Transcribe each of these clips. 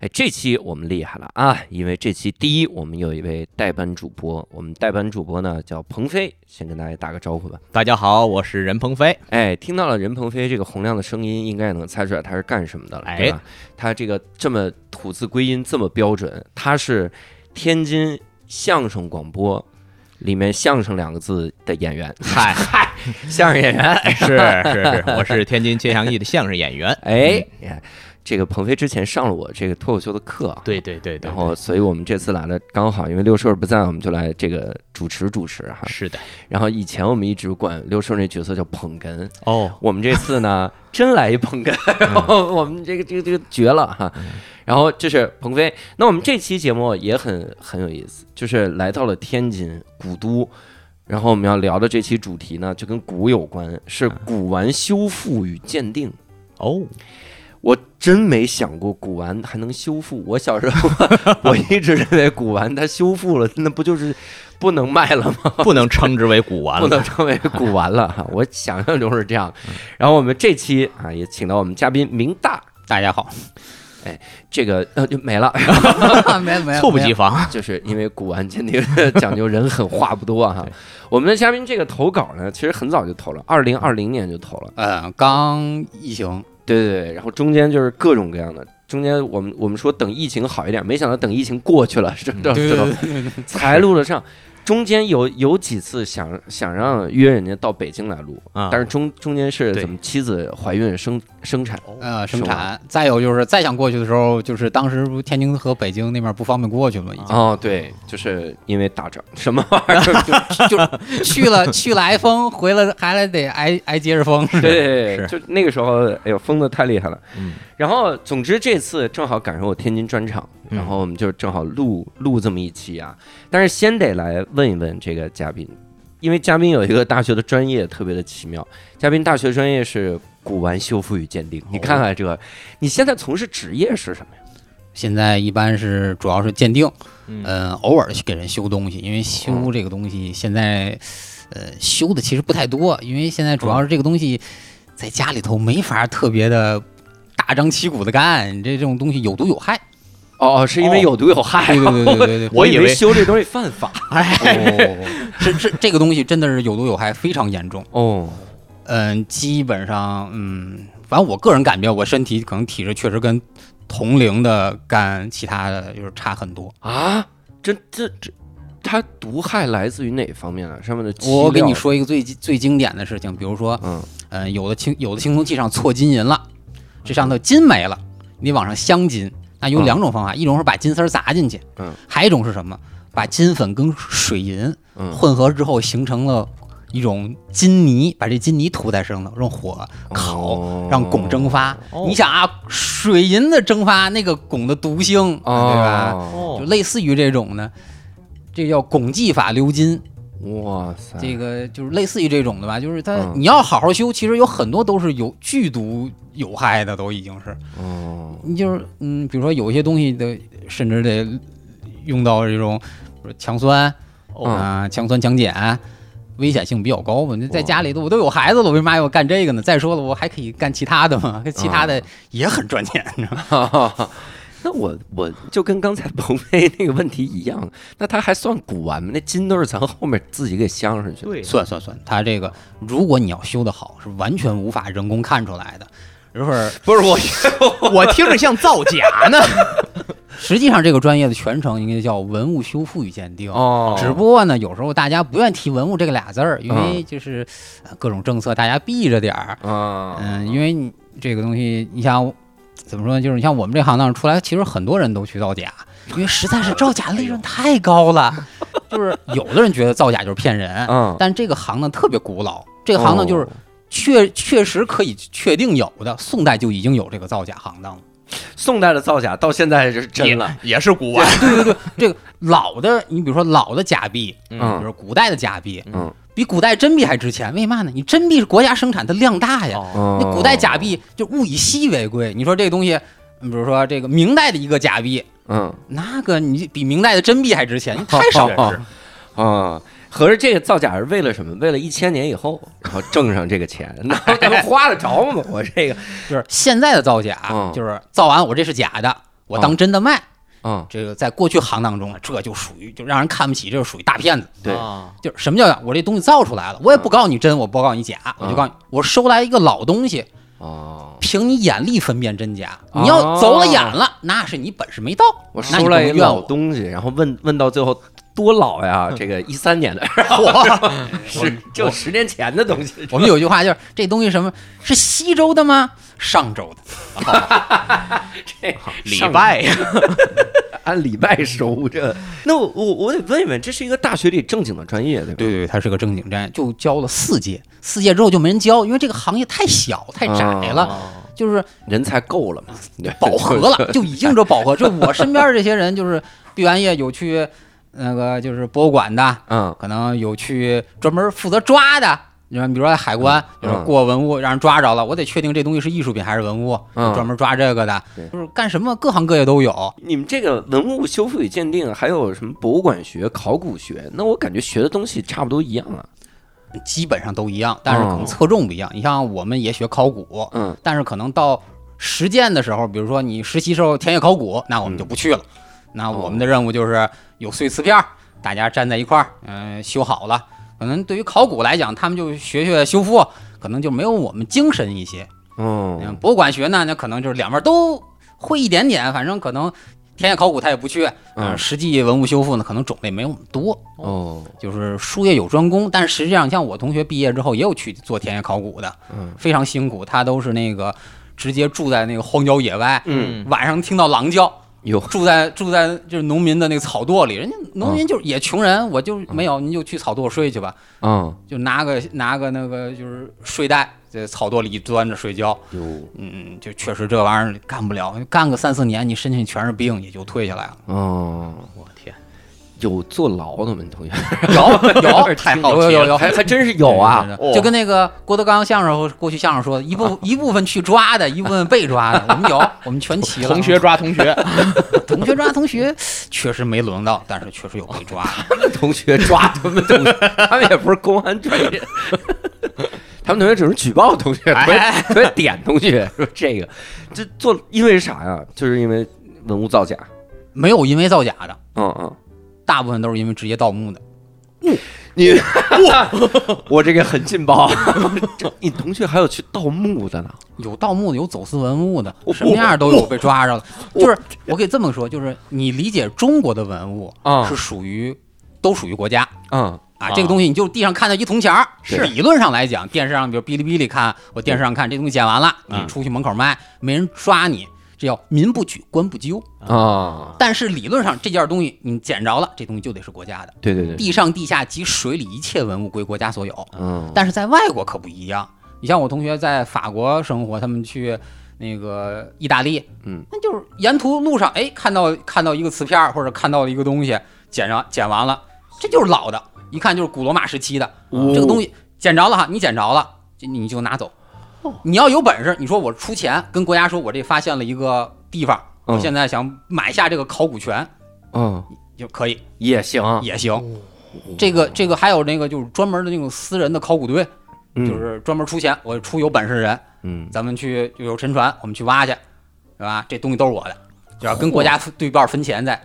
哎，这期我们厉害了啊！因为这期第一，我们有一位代班主播，我们代班主播呢叫鹏飞，先跟大家打个招呼吧。大家好，我是任鹏飞。哎，听到了任鹏飞这个洪亮的声音，应该也能猜出来他是干什么的了，对吧？他这个这么吐字归音这么标准，他是天津相声广播里面“相声”两个字的演员，嗨嗨，相声演员。是是是，我是天津街祥义的相声演员。哎，这个鹏飞之前上了我这个脱口秀的课啊，对对对对，然后所以我们这次来了刚好，因为六兽不在，我们就来这个主持主持哈。是的，然后以前我们一直管六兽那角色叫捧哏，哦，我们这次呢 真来一捧哏，然后我们这个这个这个绝了哈。然后这是鹏飞，那我们这期节目也很很有意思，就是来到了天津古都。然后我们要聊的这期主题呢，就跟古有关，是古玩修复与鉴定。哦，我真没想过古玩还能修复。我小时候我一直认为古玩它修复了，那不就是不能卖了吗？不能称之为古玩了不能了。称为古玩了哈。我想象中是这样。然后我们这期啊也请到我们嘉宾明大，大家好，哎这个呃就没了，没有没有，猝不及防。就是因为古玩鉴定讲究人狠话不多哈。我们的嘉宾这个投稿呢，其实很早就投了，二零二零年就投了。呃，刚疫情，对对对，然后中间就是各种各样的，中间我们我们说等疫情好一点，没想到等疫情过去了，这这这都才录得上。中间有有几次想想让约人家到北京来录，啊但是中中间是怎么妻子怀孕生生产，呃，生产。再有就是再想过去的时候，就是当时不天津和北京那边不方便过去嘛，已经哦，对，就是因为打仗什么玩意儿，就就去了去了挨封，回来还得挨挨接着封。对对对，就那个时候，哎呦，疯的太厉害了。嗯，然后总之这次正好赶上我天津专场，嗯然后我们就正好录录这么一期啊。但是先得来问一问这个嘉宾，因为嘉宾有一个大学的专业特别的奇妙，嘉宾大学专业是古玩修复与鉴定。你看看这个，你现在从事职业是什么呀？现在一般是主要是鉴定，嗯嗯，偶尔去给人修东西，因为修这个东西现在，呃，修的其实不太多，因为现在主要是这个东西在家里头没法特别的大张旗鼓的干，你这这种东西有毒有害。哦，是因为有毒有害。对对对对对对，我以为修这东西犯法。哦，是是这个东西真的是有毒有害，非常严重。哦，嗯，基本上，嗯，反正我个人感觉，我身体可能体质确实跟同龄的干其他的就是差很多。啊，这这这，它毒害来自于哪方面啊？上面的漆我给你，说一个最最经典的事情，比如说，嗯，嗯，有的青有的青铜器上错金银了，这上头金没了，你往上镶金，那有嗯两种方法，一种是把金丝儿砸进去，嗯，还有一种是什么？把金粉跟水银嗯混合之后形成了一种金泥，把这金泥涂在身上，用火烤，哦让汞蒸发。哦你想啊，水银的蒸发，那个汞的毒性，对吧？哦，就类似于这种呢，这叫汞技法鎏金。哇塞，这个就是类似于这种的吧，就是它嗯你要好好修，其实有很多都是有剧毒有害的，都已经是哦，你就是嗯，比如说有一些东西的，甚至得用到这种比如强酸哦啊、强酸强碱，危险性比较高嘛。那在家里头我都有孩子了，我为嘛要干这个呢？再说了，我还可以干其他的嘛，跟其他的也很赚钱，你知道吗？那我我就跟刚才鹏飞那个问题一样，那他还算古玩吗？那金都是咱后面自己给镶上去的。对，算算算，他这个如果你要修得好，是完全无法人工看出来的。一会儿不是我，我听着像造假呢。实际上，这个专业的全称应该叫文物修复与鉴定。哦，只不过呢，有时候大家不愿提“文物”这个俩字儿，因为就是呃各种政策，大家避着点儿。啊，嗯，因为你这个东西，你像怎么说呢？就是你像我们这行当出来，其实很多人都去造假，因为实在是造假利润太高了。就是有的人觉得造假就是骗人，嗯，但这个行当特别古老，这个行当就是哦确确实可以确定有的，宋代就已经有这个造假行当了。宋代的造假到现在是真了。也也是古玩。对对对，这个老的，你比如说老的假币，嗯比如古代的假币，嗯，比古代真币还值钱。为嘛呢？你真币是国家生产，它量大呀。哦那古代假币就物以稀为贵。你说这个东西，比如说这个明代的一个假币，嗯那个你比明代的真币还值钱，你太少了。啊，合着这个造假是为了什么？为了一千年以后，然后挣上这个钱，那咱们花得着吗？我这个，就是现在的造假嗯，就是造完我这是假的，我当真的卖。嗯，这个在过去行当中，这就属于就让人看不起，这就属于大骗子。对，啊就是什么叫我这东西造出来了，我也不告诉你真，我不告诉你假，我就告诉你，我收来一个老东西，哦，凭你眼力分辨真假。哦你要走了眼了，那是你本事没到，我收来一个。老东西，然后问问到最后多老呀？这个一三年的，是就十年前的东西。我们有句话就是这东西什么是西周的吗？上周的。这礼拜呀，按 礼拜收这，那我我我得问一问，这是一个大学里正经的专业，对吧？对对，它是个正经专业，就教了四届，四届之后就没人教，因为这个行业太小太窄了，哦就是人才够了嘛，饱和了，就已经这饱和。就我身边这些人，就是毕完业有去那个就是博物馆的，嗯可能有去专门负责抓的。你说，比如说海关，嗯就是过文物让人抓着了，我得确定这东西是艺术品还是文物，嗯专门抓这个的，就是干什么各行各业都有。你们这个文物修复与鉴定，还有什么博物馆学、考古学？那我感觉学的东西差不多一样啊。基本上都一样，但是可能侧重不一样。你像我们也学考古，嗯但是可能到实践的时候，比如说你实习时候田野考古，那我们就不去了。那我们的任务就是有碎瓷片，大家站在一块儿，嗯、修好了。可能对于考古来讲，他们就学学修复，可能就没有我们精神一些。嗯，哦，博物馆学呢，那可能就是两边都会一点点，反正可能田野考古他也不去，嗯呃，实际文物修复呢，可能种类没有我们多。哦，就是术业有专攻，但实际上像我同学毕业之后也有去做田野考古的，嗯非常辛苦，他都是那个直接住在那个荒郊野外，嗯，晚上听到狼叫，有住在住在就是农民的那个草垛里，人家农民就是也穷人，我就没有，您就去草垛睡去吧，嗯。就拿个拿个那个就是睡袋在草垛里钻着睡觉，有嗯，就确实这玩意儿干不了，干个三四年，你身体全是病，也就退下来了。哦，我天，有坐牢的吗？同学，有有 太好奇了有有还还真是有啊。就跟那个郭德纲相声过去相声说的，一部 一部分去抓的，一部分被抓的，我们有，我们全齐了。同学抓同学，同学抓同学，确实没轮到，但是确实有被抓的。同学抓他们同学，他们也不是公安专业，他们同学只是举报同学，同学同学点同学说这个，这做因为啥呀？就是因为文物造假。没有因为造假的，嗯嗯，大部分都是因为直接盗墓的。你 我这个很劲爆，这你同学还有去盗墓的呢？有盗墓的，有走私文物的，什么样都有被抓着的。就是我可以这么说，就是你理解中国的文物啊是属于都属于国家。嗯啊，啊这个东西你就地上看到一铜钱儿，是理论上来讲，电视上比如哔哩哔哩看，我电视上看这东西捡完了，你嗯出去门口卖，没人抓你，这叫民不举，官不究。啊，但是理论上这件东西你捡着了，这东西就得是国家的，对对对，地上、地下及水里一切文物归国家所有。嗯，但是在外国可不一样，你像我同学在法国生活，他们去那个意大利，嗯，那就是沿途路上，哎，看到看到一个瓷片儿或者看到了一个东西，捡上捡完了，这就是老的，一看就是古罗马时期的，哦这个东西捡着了哈，你捡着了，就你就拿走。你要有本事，你说我出钱跟国家说，我这发现了一个地方，我嗯。现在想买下这个考古权，嗯。就可以。也行，也行。这个这个还有那个就是专门的那种私人的考古队，嗯。就是专门出钱，我出有本事的人，嗯。咱们去就有沉船，我们去挖去，对吧？这东西都是我的，就要跟国家对半分钱在。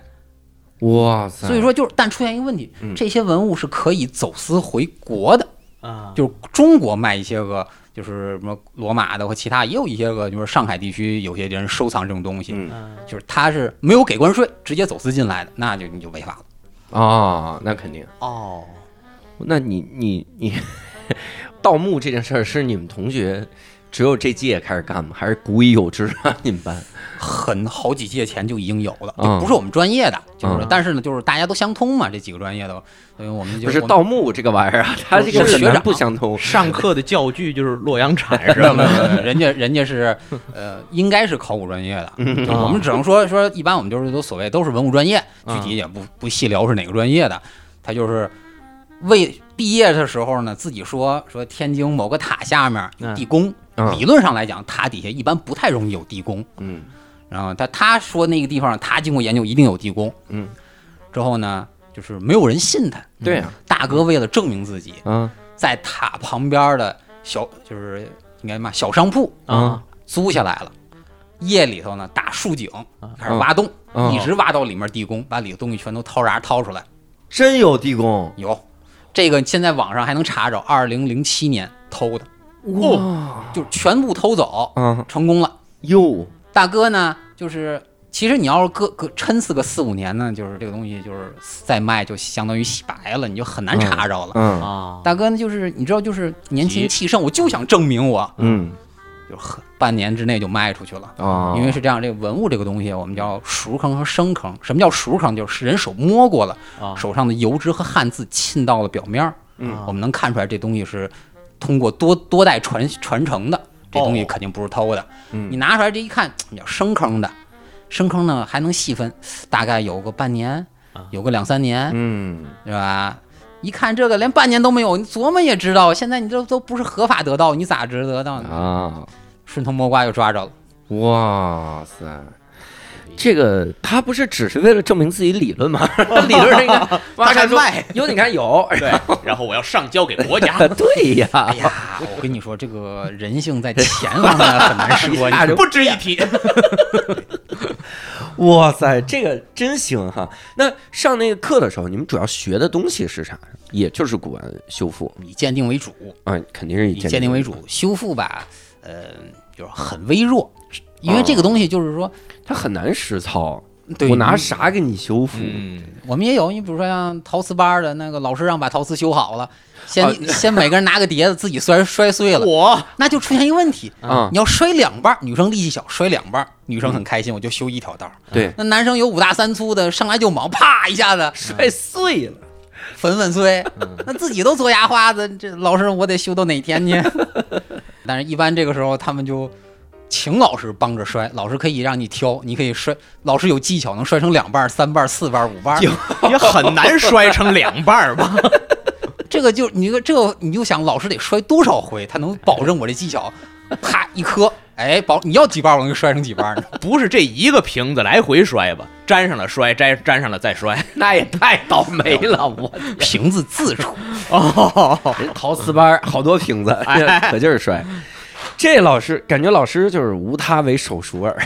哇塞，所以说就是，但出现一个问题嗯，这些文物是可以走私回国的，啊，就是中国卖一些个。就是什么罗马的和其他也有一些个，就是上海地区有些人收藏这种东西，嗯就是他是没有给关税，直接走私进来的，那就你就违法了。哦，那肯定。哦，那你你你，盗墓这件事儿是你们同学只有这届开始干吗？还是古已有之啊？你们班？很好几届前就已经有了，不是我们专业的，就是嗯但是呢，就是大家都相通嘛，这几个专业的，所以我们就不是盗墓这个玩意儿啊，他这个学长不相通。上课的教具就是洛阳铲是没有没吧？有没有，人家人家是呃，应该是考古专业的，我们只能说说，一般我们就是都所谓都是文物专业，具嗯体也不不细聊是哪个专业的，他就是为毕业的时候呢，自己说说天津某个塔下面有地宫，嗯理论上来讲，塔底下一般不太容易有地宫。嗯。然后他他说那个地方，他经过研究一定有地宫。嗯，之后呢，就是没有人信他。对呀，大哥为了证明自己，嗯。在塔旁边的小就是应该嘛小商铺啊租下来了。夜里头呢，打竖井，开始挖洞，嗯。一直挖到里面地宫，把里头东西全都掏啥掏出来。真有地宫。有，这个现在网上还能查着，二零零七年偷的，哇就全部偷走，嗯成功了。哟大哥呢，就是其实你要是搁搁抻死个四五年呢，就是这个东西就是再卖就相当于洗白了，你就很难查着了。嗯啊，大哥呢，就是你知道，就是年轻气盛，我就想证明我，嗯就很半年之内就卖出去了。啊，因为是这样，这个文物这个东西，我们叫熟坑和生坑。什么叫熟坑？就是人手摸过了，啊手上的油脂和汗渍沁到了表面儿，嗯我们能看出来这东西是通过多多代传传承的，这东西哦肯定不是偷的。嗯你拿出来这一看，叫生坑的，生坑呢还能细分，大概有个半年，有个两三年，嗯是吧？一看这个连半年都没有，你琢磨也知道，现在你这都不是合法得到，你咋知得到呢？啊，顺藤摸瓜又抓着了。哇塞！这个他不是只是为了证明自己理论吗？理论 上应该挖出来说卖。有，你看有，对，然后我要上交给国家，对呀，哎呀，我跟你说，这个人性在钱方面很难说，不值一提。哇塞，这个真行哈！那上那个课的时候，你们主要学的东西是啥？也就是古玩修复。以鉴定为主，啊，肯定是以以鉴定为为主，修复吧，呃，就是很微弱，因为这个东西就是说，它很难实操。对我拿啥给你修复？嗯，我们也有，你比如说像陶瓷班的那个老师让把陶瓷修好了，先、啊先每个人拿个碟子自己摔摔碎了，我那就出现一个问题，啊你要摔两半，女生力气小，摔两半，女生很开心，我就修一条道儿。对，那男生有五大三粗的，上来就猛，啪一下子摔碎了。粉粉碎，那自己都做牙花子，这老师我得修到哪天去？但是，一般这个时候他们就请老师帮着摔，老师可以让你挑，你可以摔，老师有技巧，能摔成两半、三半、四半、五半。也很难摔成两半吧？这个就你这个这个你就想，老师得摔多少回，他能保证我这技巧？啪一磕，哎，保你要几瓣，我能给摔成几瓣呢？不是这一个瓶子来回摔吧？粘上了摔，粘粘上了再摔。那也太倒霉了，我瓶子自出，哦，人陶瓷班好多瓶子，哎可劲儿摔。这老师感觉老师就是无他为手熟耳，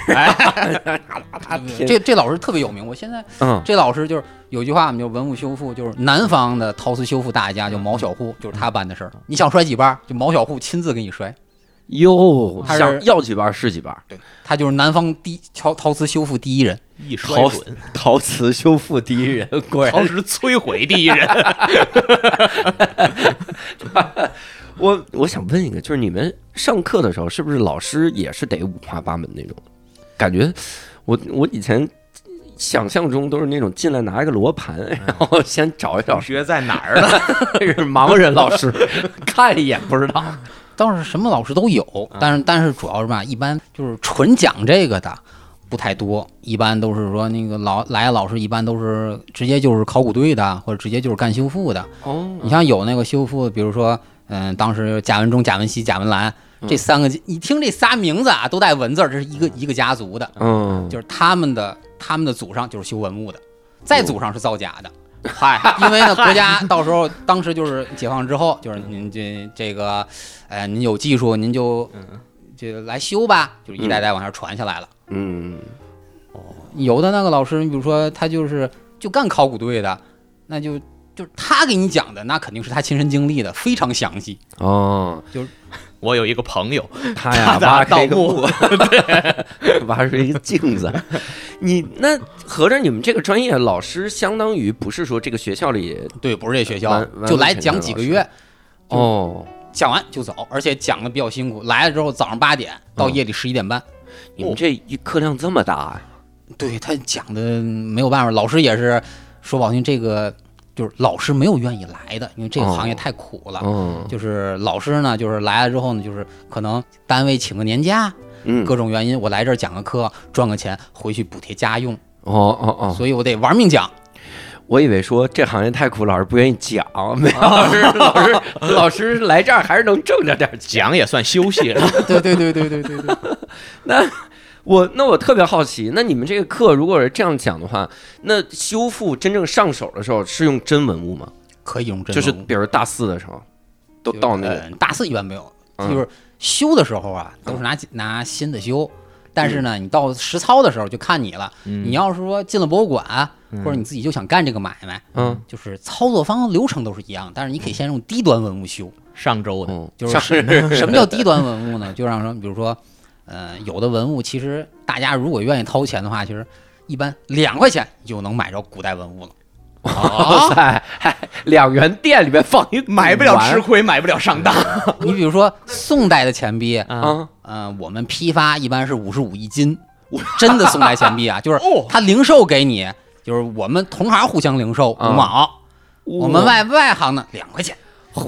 这这老师特别有名。我现在嗯这老师就是有句话，我们就文物修复，就是南方的陶瓷修复大家，就毛小户，就是他办的事儿。你想摔几瓣儿，就毛小户亲自给你摔。哟，他是想要几瓣是几瓣，对，他就是南方第陶陶瓷修复第一人。一摔陶，陶瓷修复第一人，果然陶瓷摧毁第一人。我我想问一个，就是你们上课的时候，是不是老师也是得五花八门那种？感觉我我以前想象中都是那种进来拿一个罗盘，然后先找一找，学在哪儿了？是盲人老师，看一眼不知道。倒是什么老师都有，但是但是主要是吧，一般就是纯讲这个的不太多，一般都是说那个老来的老师一般都是直接就是考古队的，或者直接就是干修复的。哦。你像有那个修复，比如说，嗯，当时贾文忠、贾文熙、贾文兰这三个，一听这仨名字啊，都带文字，这是一个一个家族的，嗯，就是他们的他们的祖上就是修文物的，再祖上是造假的。嗨，因为呢，国家到时候当时就是解放之后，就是您这这个，呃，您有技术，您就就来修吧，就是一代代往下传下来了。嗯有的那个老师，你比如说他就是就干考古队的，那就就是他给你讲的，那肯定是他亲身经历的，非常详细。哦，就我有一个朋友，他呀他挖盗墓 挖出一个镜子。你那合着你们这个专业老师，相当于不是说这个学校里对，不是这学校就来讲几个月，哦，讲完就走，而且讲的比较辛苦。来了之后，早上八点到嗯夜里十一点半。你们这一课量这么大呀？对他讲的没有办法，老师也是说不好听，这个就是老师没有愿意来的，因为这个行业太苦了。嗯就是老师呢，就是来了之后呢，就是可能单位请个年假，嗯，各种原因，我来这儿讲个课，赚个钱，回去补贴家用，哦哦哦，所以我得玩命讲。我以为说这行业太苦，老师不愿意讲，没有，老师老师 老师来这儿还是能挣着点钱。讲也算休息了。对对对对对对对，那我那我特别好奇，那你们这个课如果是这样讲的话，那修复真正上手的时候是用真文物吗？可以用真就是比如大四的时候，都到那个呃大四一般没有，嗯就是修的时候啊，都是拿拿新的修。但是呢，你到实操的时候就看你了。你要是说进了博物馆，或者你自己就想干这个买卖，嗯就是操作方流程都是一样，但是你可以先用低端文物修。上周的，嗯，就是什 什么叫 低端文物呢？就让说，比如说，呃，有的文物其实大家如果愿意掏钱的话，其实一般两块钱就能买着古代文物了。哇塞，两元店里面放一买不了吃吃亏，买不了上当。你比如说宋代的钱币，啊，呃，我们批发一般是五十五一斤，真的宋代钱币啊，就是哦。他零售给你，就是我们同行互相零售五啊毛，我们外外行呢两块钱，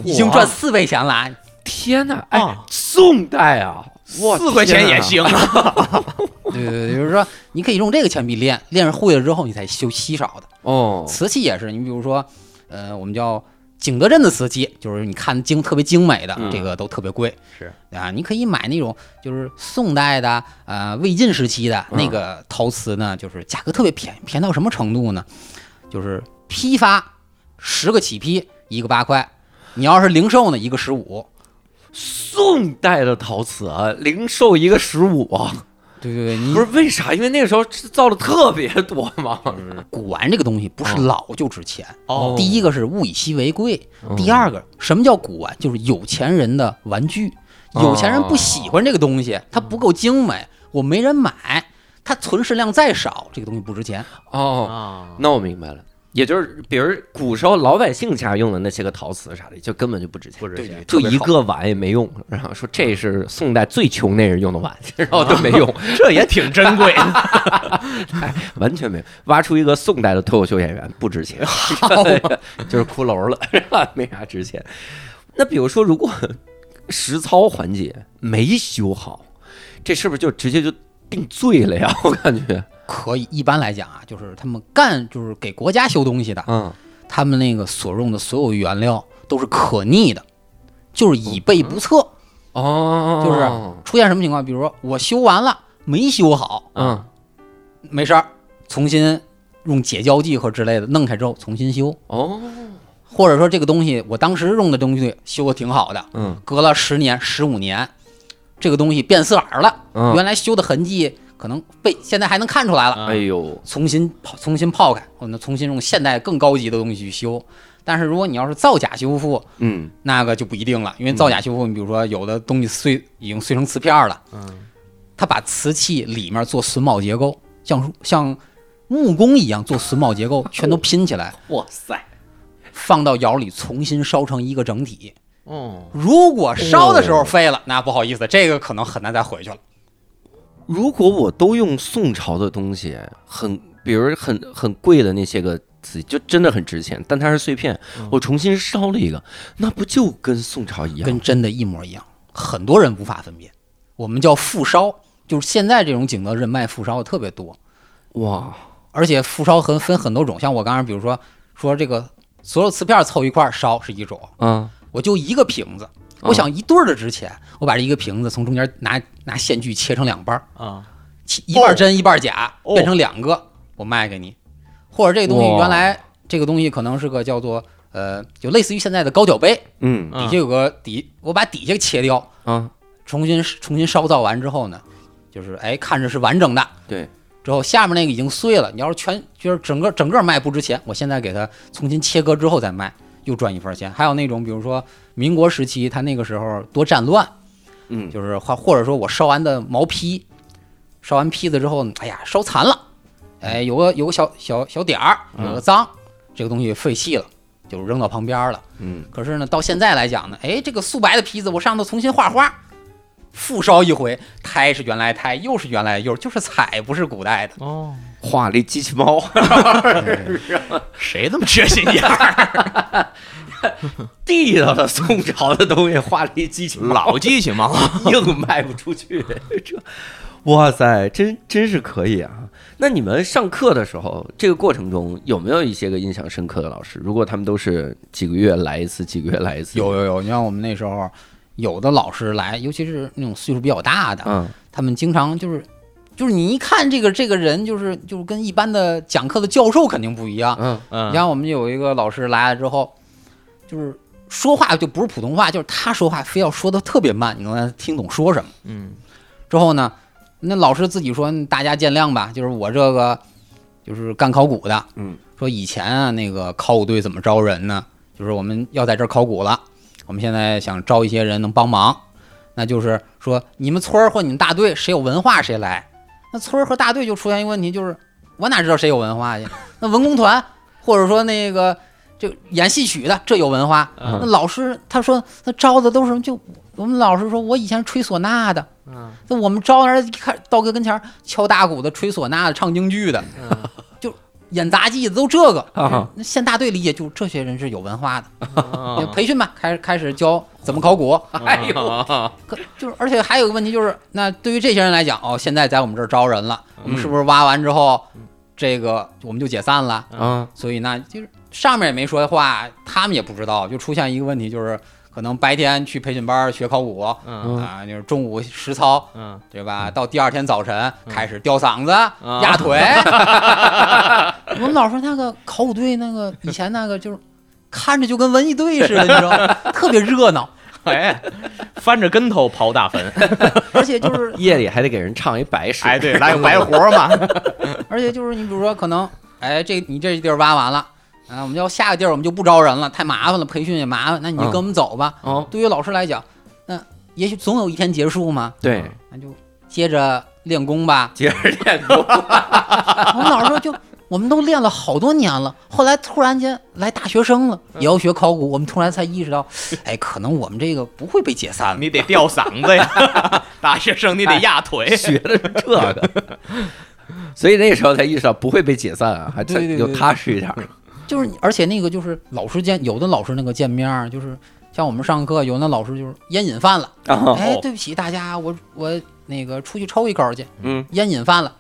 已经赚四倍钱了啊。天哪，哎啊，宋代啊，哇，四块钱也行。对对对，就是说你可以用这个钱币练，练会了之后你才修稀少的。哦，瓷器也是，你比如说，呃，我们叫景德镇的瓷器，就是你看精特别精美的，嗯这个都特别贵。是啊，你可以买那种就是宋代的，呃，魏晋时期的嗯那个陶瓷呢，就是价格特别便宜，便宜到什么程度呢？就是批发十个起批，一个八块。你要是零售呢，一个十五。宋代的陶瓷啊，零售一个十五啊，对对对，你不是为啥？因为那个时候造的特别多嘛。古玩这个东西不是老就值钱。哦第一个是物以稀为贵，嗯第二个什么叫古玩？就是有钱人的玩具。哦有钱人不喜欢这个东西，它不够精美，我没人买，它存世量再少，这个东西不值钱。哦，啊，那我明白了。也就是，比如古时候老百姓家用的那些个陶瓷啥的，就根本就不值钱，不值钱就一个碗也没用。然后说这是宋代最穷那人用的碗，然后都没用，这也挺珍贵的 哎。完全没有。挖出一个宋代的脱口秀演员不值钱，就是骷髅了，是吧？没啥值钱。那比如说，如果实操环节没修好，这是不是就直接就定罪了呀？我感觉，可以，一般来讲啊，就是他们干就是给国家修东西的，嗯，他们那个所用的所有原料都是可逆的，就是以备不测。哦，就是出现什么情况？比如说我修完了没修好，嗯，没事儿，重新用解胶剂或之类的弄开之后重新修，哦，或者说这个东西我当时用的东西修的挺好的，嗯。隔了十年、十五年，这个东西变色儿了，嗯，原来修的痕迹可能被现在还能看出来了，哎呦，重新泡重新泡开，或者重新用现代更高级的东西去修。但是如果你要是造假修复，嗯。那个就不一定了，因为造假修复，你比如说有的东西碎已经碎成瓷片了，嗯，他把瓷器里面做榫卯结构，像像木工一样做榫卯结构，全都拼起来，哇塞，放到窑里重新烧成一个整体。哦，如果烧的时候废了，那不好意思，这个可能很难再回去了。如果我都用宋朝的东西，很，比如很很贵的那些个瓷，就真的很值钱，但它是碎片，我重新烧了一个，那不就跟宋朝一样？跟真的一模一样，很多人无法分辨。我们叫复烧，就是现在这种景德镇卖复烧的特别多，哇，而且复烧很分很多种，像我刚才比如说说这个所有瓷片凑一块烧是一种，嗯，我就一个瓶子，我想一对儿的值钱，我把这一个瓶子从中间拿拿线锯切成两半儿，啊，切一半真一半假，哦变成两个，我卖给你。或者这个东西原来这个东西可能是个叫做呃，就类似于现在的高脚杯，嗯嗯底下有个底，我把底下切掉，啊，重新重新烧造完之后呢，就是哎看着是完整的，对，之后下面那个已经碎了，你要是全就是整个整个卖不值钱，我现在给它重新切割之后再卖，又赚一份钱。还有那种比如说民国时期，他那个时候多战乱，嗯，就是或或者说我烧完的毛坯，烧完坯子之后，哎呀烧残了，哎有个有个小小小点儿，有个脏，这个东西废弃了，就扔到旁边了。嗯，可是呢，到现在来讲呢，哎，这个素白的坯子我上头重新画花，复烧一回，胎是原来胎，又是原来釉，就是彩，不是古代的。哦，画了一机器猫，谁这么缺心眼儿？地道的宋朝的东西画了一机器猫，老机器猫，硬卖不出去，这哇塞，真真是可以啊！那你们上课的时候，这个过程中有没有一些个印象深刻的老师？如果他们都是几个月来一次，几个月来一次，有有有，你像我们那时候有的老师来，尤其是那种岁数比较大的，嗯他们经常就是就是你一看这个这个人，就是就是跟一般的讲课的教授肯定不一样。嗯你嗯，像我们有一个老师来了之后，就是说话就不是普通话，就是他说话非要说的特别慢，你能让他听懂说什么。嗯之后呢，那老师自己说大家见谅吧，就是我这个就是干考古的，嗯，说以前啊那个考古队怎么招人呢？就是我们要在这儿考古了，我们现在想招一些人能帮忙，那就是说你们村儿或你们大队谁有文化谁来。那村儿和大队就出现一个问题，就是我哪知道谁有文化去？那文工团或者说那个就演戏曲的，这有文化。嗯那老师他说那招的都是就我们老师说我以前吹唢呐的，嗯那我们招人一看到哥跟前敲大鼓的、吹唢呐的、唱京剧的，就演杂技的都这个。啊那县大队理解就这些人是有文化的，嗯培训吧，开始开始教怎么考古。哎呦，呦，可就是，而且还有个问题就是，那对于这些人来讲，哦，现在在我们这儿招人了，我们是不是挖完之后，这个我们就解散了？啊所以那，就是上面也没说话，他们也不知道，就出现一个问题，就是可能白天去培训班学考古啊、嗯就是中午实操，嗯对吧？到第二天早晨开始吊嗓子、嗯压腿。我们老说那个考古队那个以前那个就是看着就跟文艺队似的，你知道吗？特别热闹，哎，翻着跟头刨大坟，而且就是夜里还得给人唱一白诗，哎，对，来个白活嘛，而且就是你比如说可能哎这你这地儿挖完了。啊，我们要下个地儿，我们就不招人了，太麻烦了，培训也麻烦。那你就跟我们走吧。哦，对于老师来讲，那也许总有一天结束嘛，对，那就接着练功吧。接着练功，我们老师说就我们都练了好多年了，后来突然间来大学生了，也要学考古，我们突然才意识到，哎，可能我们这个不会被解散了。你得吊嗓子呀，大学生你得压腿，学的是这个，所以那时候才意识到不会被解散啊，还对对对有踏实一点。就是，而且那个就是老师见有的老师那个见面儿，就是像我们上课，有那老师就是烟瘾犯了，啊哎，对不起大家，我我那个出去抽一口去，嗯烟瘾犯了，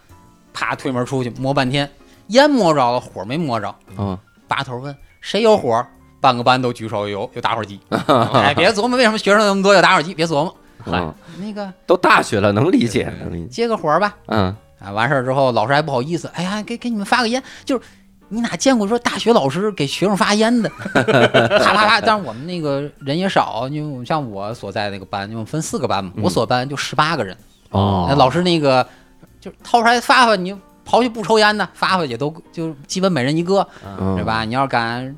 啪推门出去摸半天，烟摸着了，火没摸着，嗯拔头问谁有火，半个班都举手有有打火机，哎，别琢磨为什么学生那么多有打火机，别琢磨，嗯，那个都大学了，能理解，能理解。接个活儿吧。嗯啊，完事儿之后，老师还不好意思，哎呀，给给你们发个烟，就是你哪见过说大学老师给学生发烟的？啪啪啪！但是我们那个人也少，因为我们像我所在那个班，因为我们分四个班嘛，我所班就十八个人，哦那老师那个就掏出来发发，你刨去不抽烟的发发也都就基本每人一个，嗯对？吧？你要是赶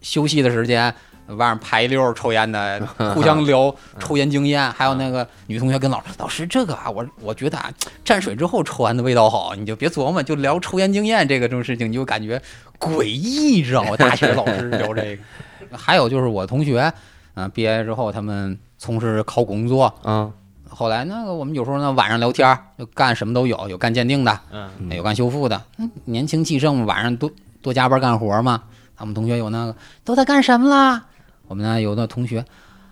休息的时间。晚上排溜儿抽烟的，互相聊抽烟经验，还有那个女同学跟老师，老师这个啊，我我觉得啊，蘸水之后抽完的味道好，你就别琢磨，就聊抽烟经验这个这种事情，你就感觉诡异，你知道吗？大学老师聊这个，还有就是我同学，嗯、毕业之后他们从事考古工作，嗯后来那个我们有时候呢晚上聊天儿，就干什么都有，有干鉴定的，嗯有干修复的，嗯，年轻气盛，晚上多多加班干活嘛。他们同学有那个都在干什么啦？我们呢有的同学，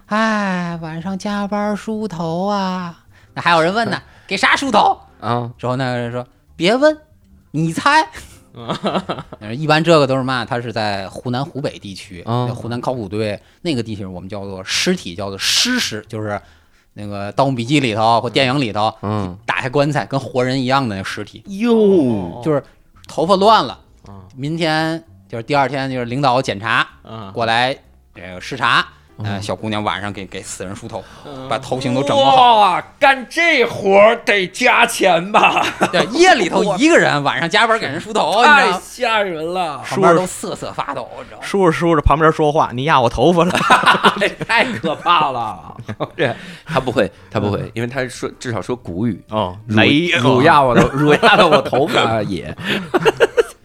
哎，晚上加班梳头啊。那还有人问呢，给啥梳头？啊之后那个人说别问，你猜。呃 一般这个都是嘛？他是在湖南、湖北地区，哦湖南考古队那个地区，我们叫做尸体，叫做尸尸，就是那个《盗墓笔记》里头或电影里头嗯，打开棺材跟活人一样的那尸体，哟，就是头发乱了嗯，明天就是第二天就是领导检查嗯，过来这个视察，嗯呃，小姑娘晚上给给死人梳头，把头型都整不好。哇，干这活儿得加钱吧？对，夜里头一个人，晚上加班给人梳头，太？吓人了，旁边都瑟瑟发抖，你知道吗？梳着梳着，旁边说话，你压我头发了，太可怕了。这他不会，他不会，因为他说至少说古语，哦，辱雷辱压我的，乳压了我头发也。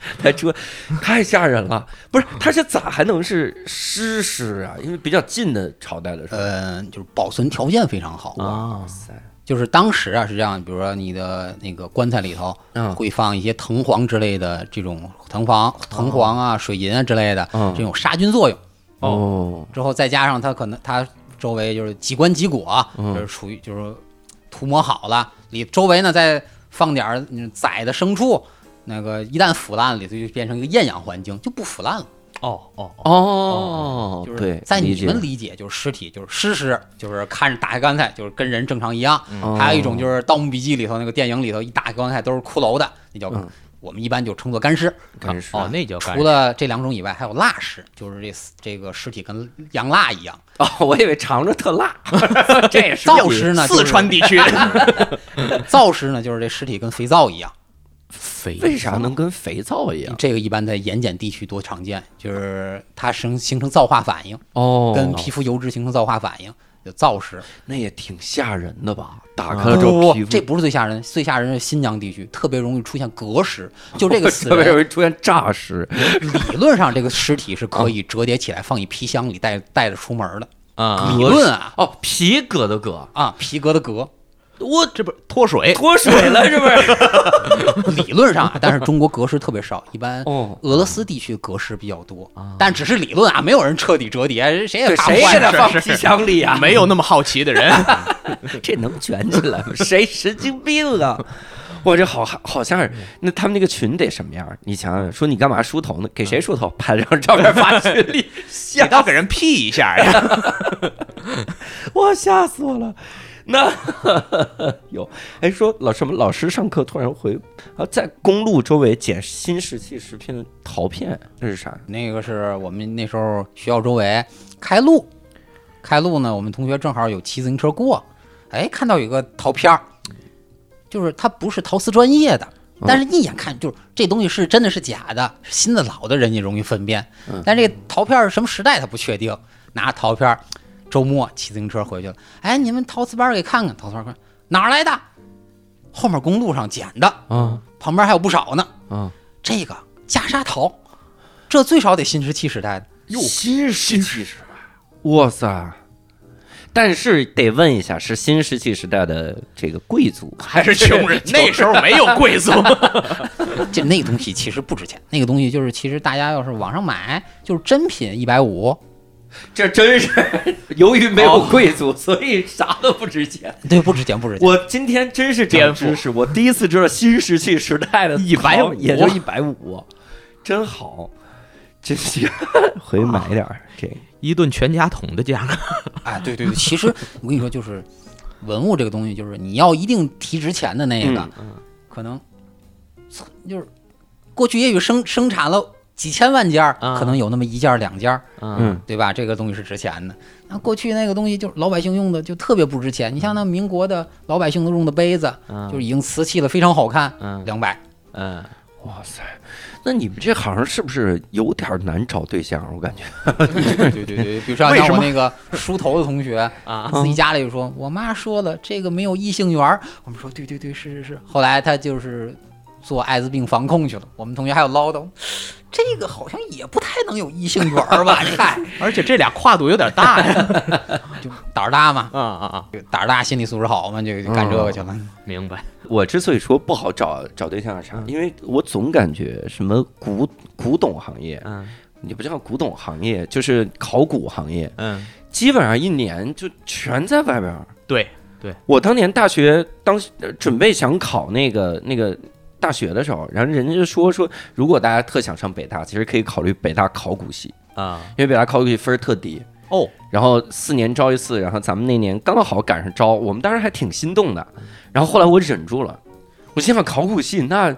他说太吓人了，不是？他是咋还能是湿尸啊？因为比较近的朝代的时候，呃，就是保存条件非常好，啊哇，塞，就是当时啊是这样，比如说你的那个棺材里头嗯会放一些藤黄之类的这种藤黄、藤黄啊、水银啊之类的嗯这种杀菌作用。哦，之后再加上它可能它周围就是几棺几椁啊，嗯就是属于就是涂抹好了，你周围呢再放点儿嗯宰的牲畜，那个一旦腐烂了，里头就变成一个厌氧环境，就不腐烂了。哦哦哦，哦，就是对，在你们理解，就是尸体就是尸尸，就是看着打开棺材就是跟人正常一样。哦还有一种就是《盗墓笔记》里头那个电影里头一打开棺材都是骷髅的，那叫、嗯我们一般就称作干尸。干尸哦，那叫除了这两种以外，还有蜡尸，就是这这个尸体跟羊蜡一样。哦，我以为尝着特辣，这也是 皂尸呢，四川地区就是皂尸呢，就是这尸体跟肥皂一样。肥为啥能跟肥皂一样？这个一般在盐碱地区多常见，就是它生形成皂化反应，哦，跟皮肤油脂形成皂化反应，就皂石。那也挺吓人的吧？打开了之后皮肤这不是最吓人，最吓人是新疆地区，特别容易出现隔石。就这个词特别容，易出现诈尸理论上这个尸体是可以折叠起来放一皮箱里带带着出门的。啊，理论啊哦，皮革的革，啊，皮革的革，我这不脱水脱水了是不是？理论上啊，但是中国格式特别少，一般哦，俄罗斯地区格式比较多，但只是理论啊，没有人彻底折叠，谁也谁给惯他放皮是是箱里啊？没有那么好奇的人 这能卷起来吗？谁神经病啊！我这好好像是那他们那个群得什么样？你想想，说你干嘛梳头呢？给谁梳头？拍了张照片发群里，你吓倒给人 P 一下呀！我吓死我了。那有哎，说老什么老师上课突然回啊，在公路周围捡新石器时片的陶片，那是啥？那个是我们那时候学校周围开路，开路呢，我们同学正好有骑自行车过，哎，看到有个陶片儿，就是它不是陶瓷专业的，但是一眼看就是这东西是真的是假的，是新的老的人家容易分辨嗯，但这个陶片儿什么时代他不确定，拿陶片儿，周末骑自行车回去了，哎，你们陶瓷班给看看，陶瓷班看哪儿来的？后面公路上捡的，嗯旁边还有不少呢。嗯！这个袈裟陶，这最少得新石器时代的。哟，新石器时代，哇塞！但是得问一下，是新石器时代的这个贵族还是穷人，那时候没有贵族，这那个东西其实不值钱，那个东西就是其实大家要是网上买，就是真品一百五，这真是由于没有贵族，所以啥都不值钱。对，不值钱，不值钱。我今天真是长颠覆知识，我第一次知道新石器时代的一百五也就一百五，真好，真行，回去买点儿这个。一顿全家桶的价格。哎，对对对，其实我跟你说，就是文物这个东西，就是你要一定提值钱的那个，嗯可能就是过去也许生生产了几千万件儿，啊可能有那么一件儿两件儿，嗯，对吧？这个东西是值钱的。那过去那个东西就是老百姓用的，就特别不值钱。你像那民国的老百姓都用的杯子，嗯就是已经瓷器了，非常好看，嗯两百。嗯，哇塞，那你们这行是不是有点难找对象？我感觉对对对对，比如说像我那个梳头的同学啊，自己家里就说，我妈说了，这个没有异性缘儿。我们说对对对，是是是。后来他就是做艾滋病防控去了。我们同学还有唠叨，这个好像也不太能有异性缘吧？嗨，而且这俩跨度有点大呀。就胆儿大嘛，啊啊啊！就胆儿大，心理素质好嘛，就就干这个去了。明白。我之所以说不好找找对象是啥？因为我总感觉什么古古董行业，嗯你不叫古董行业，就是考古行业，嗯，基本上一年就全在外边对。对，我当年大学当呃准备想考那个那个大学的时候，然后人家就说说，如果大家特想上北大，其实可以考虑北大考古系，啊因为北大考古系分儿特低。哦，然后四年招一次，然后咱们那年刚好赶上招，我们当时还挺心动的。然后后来我忍住了，我心想考古系那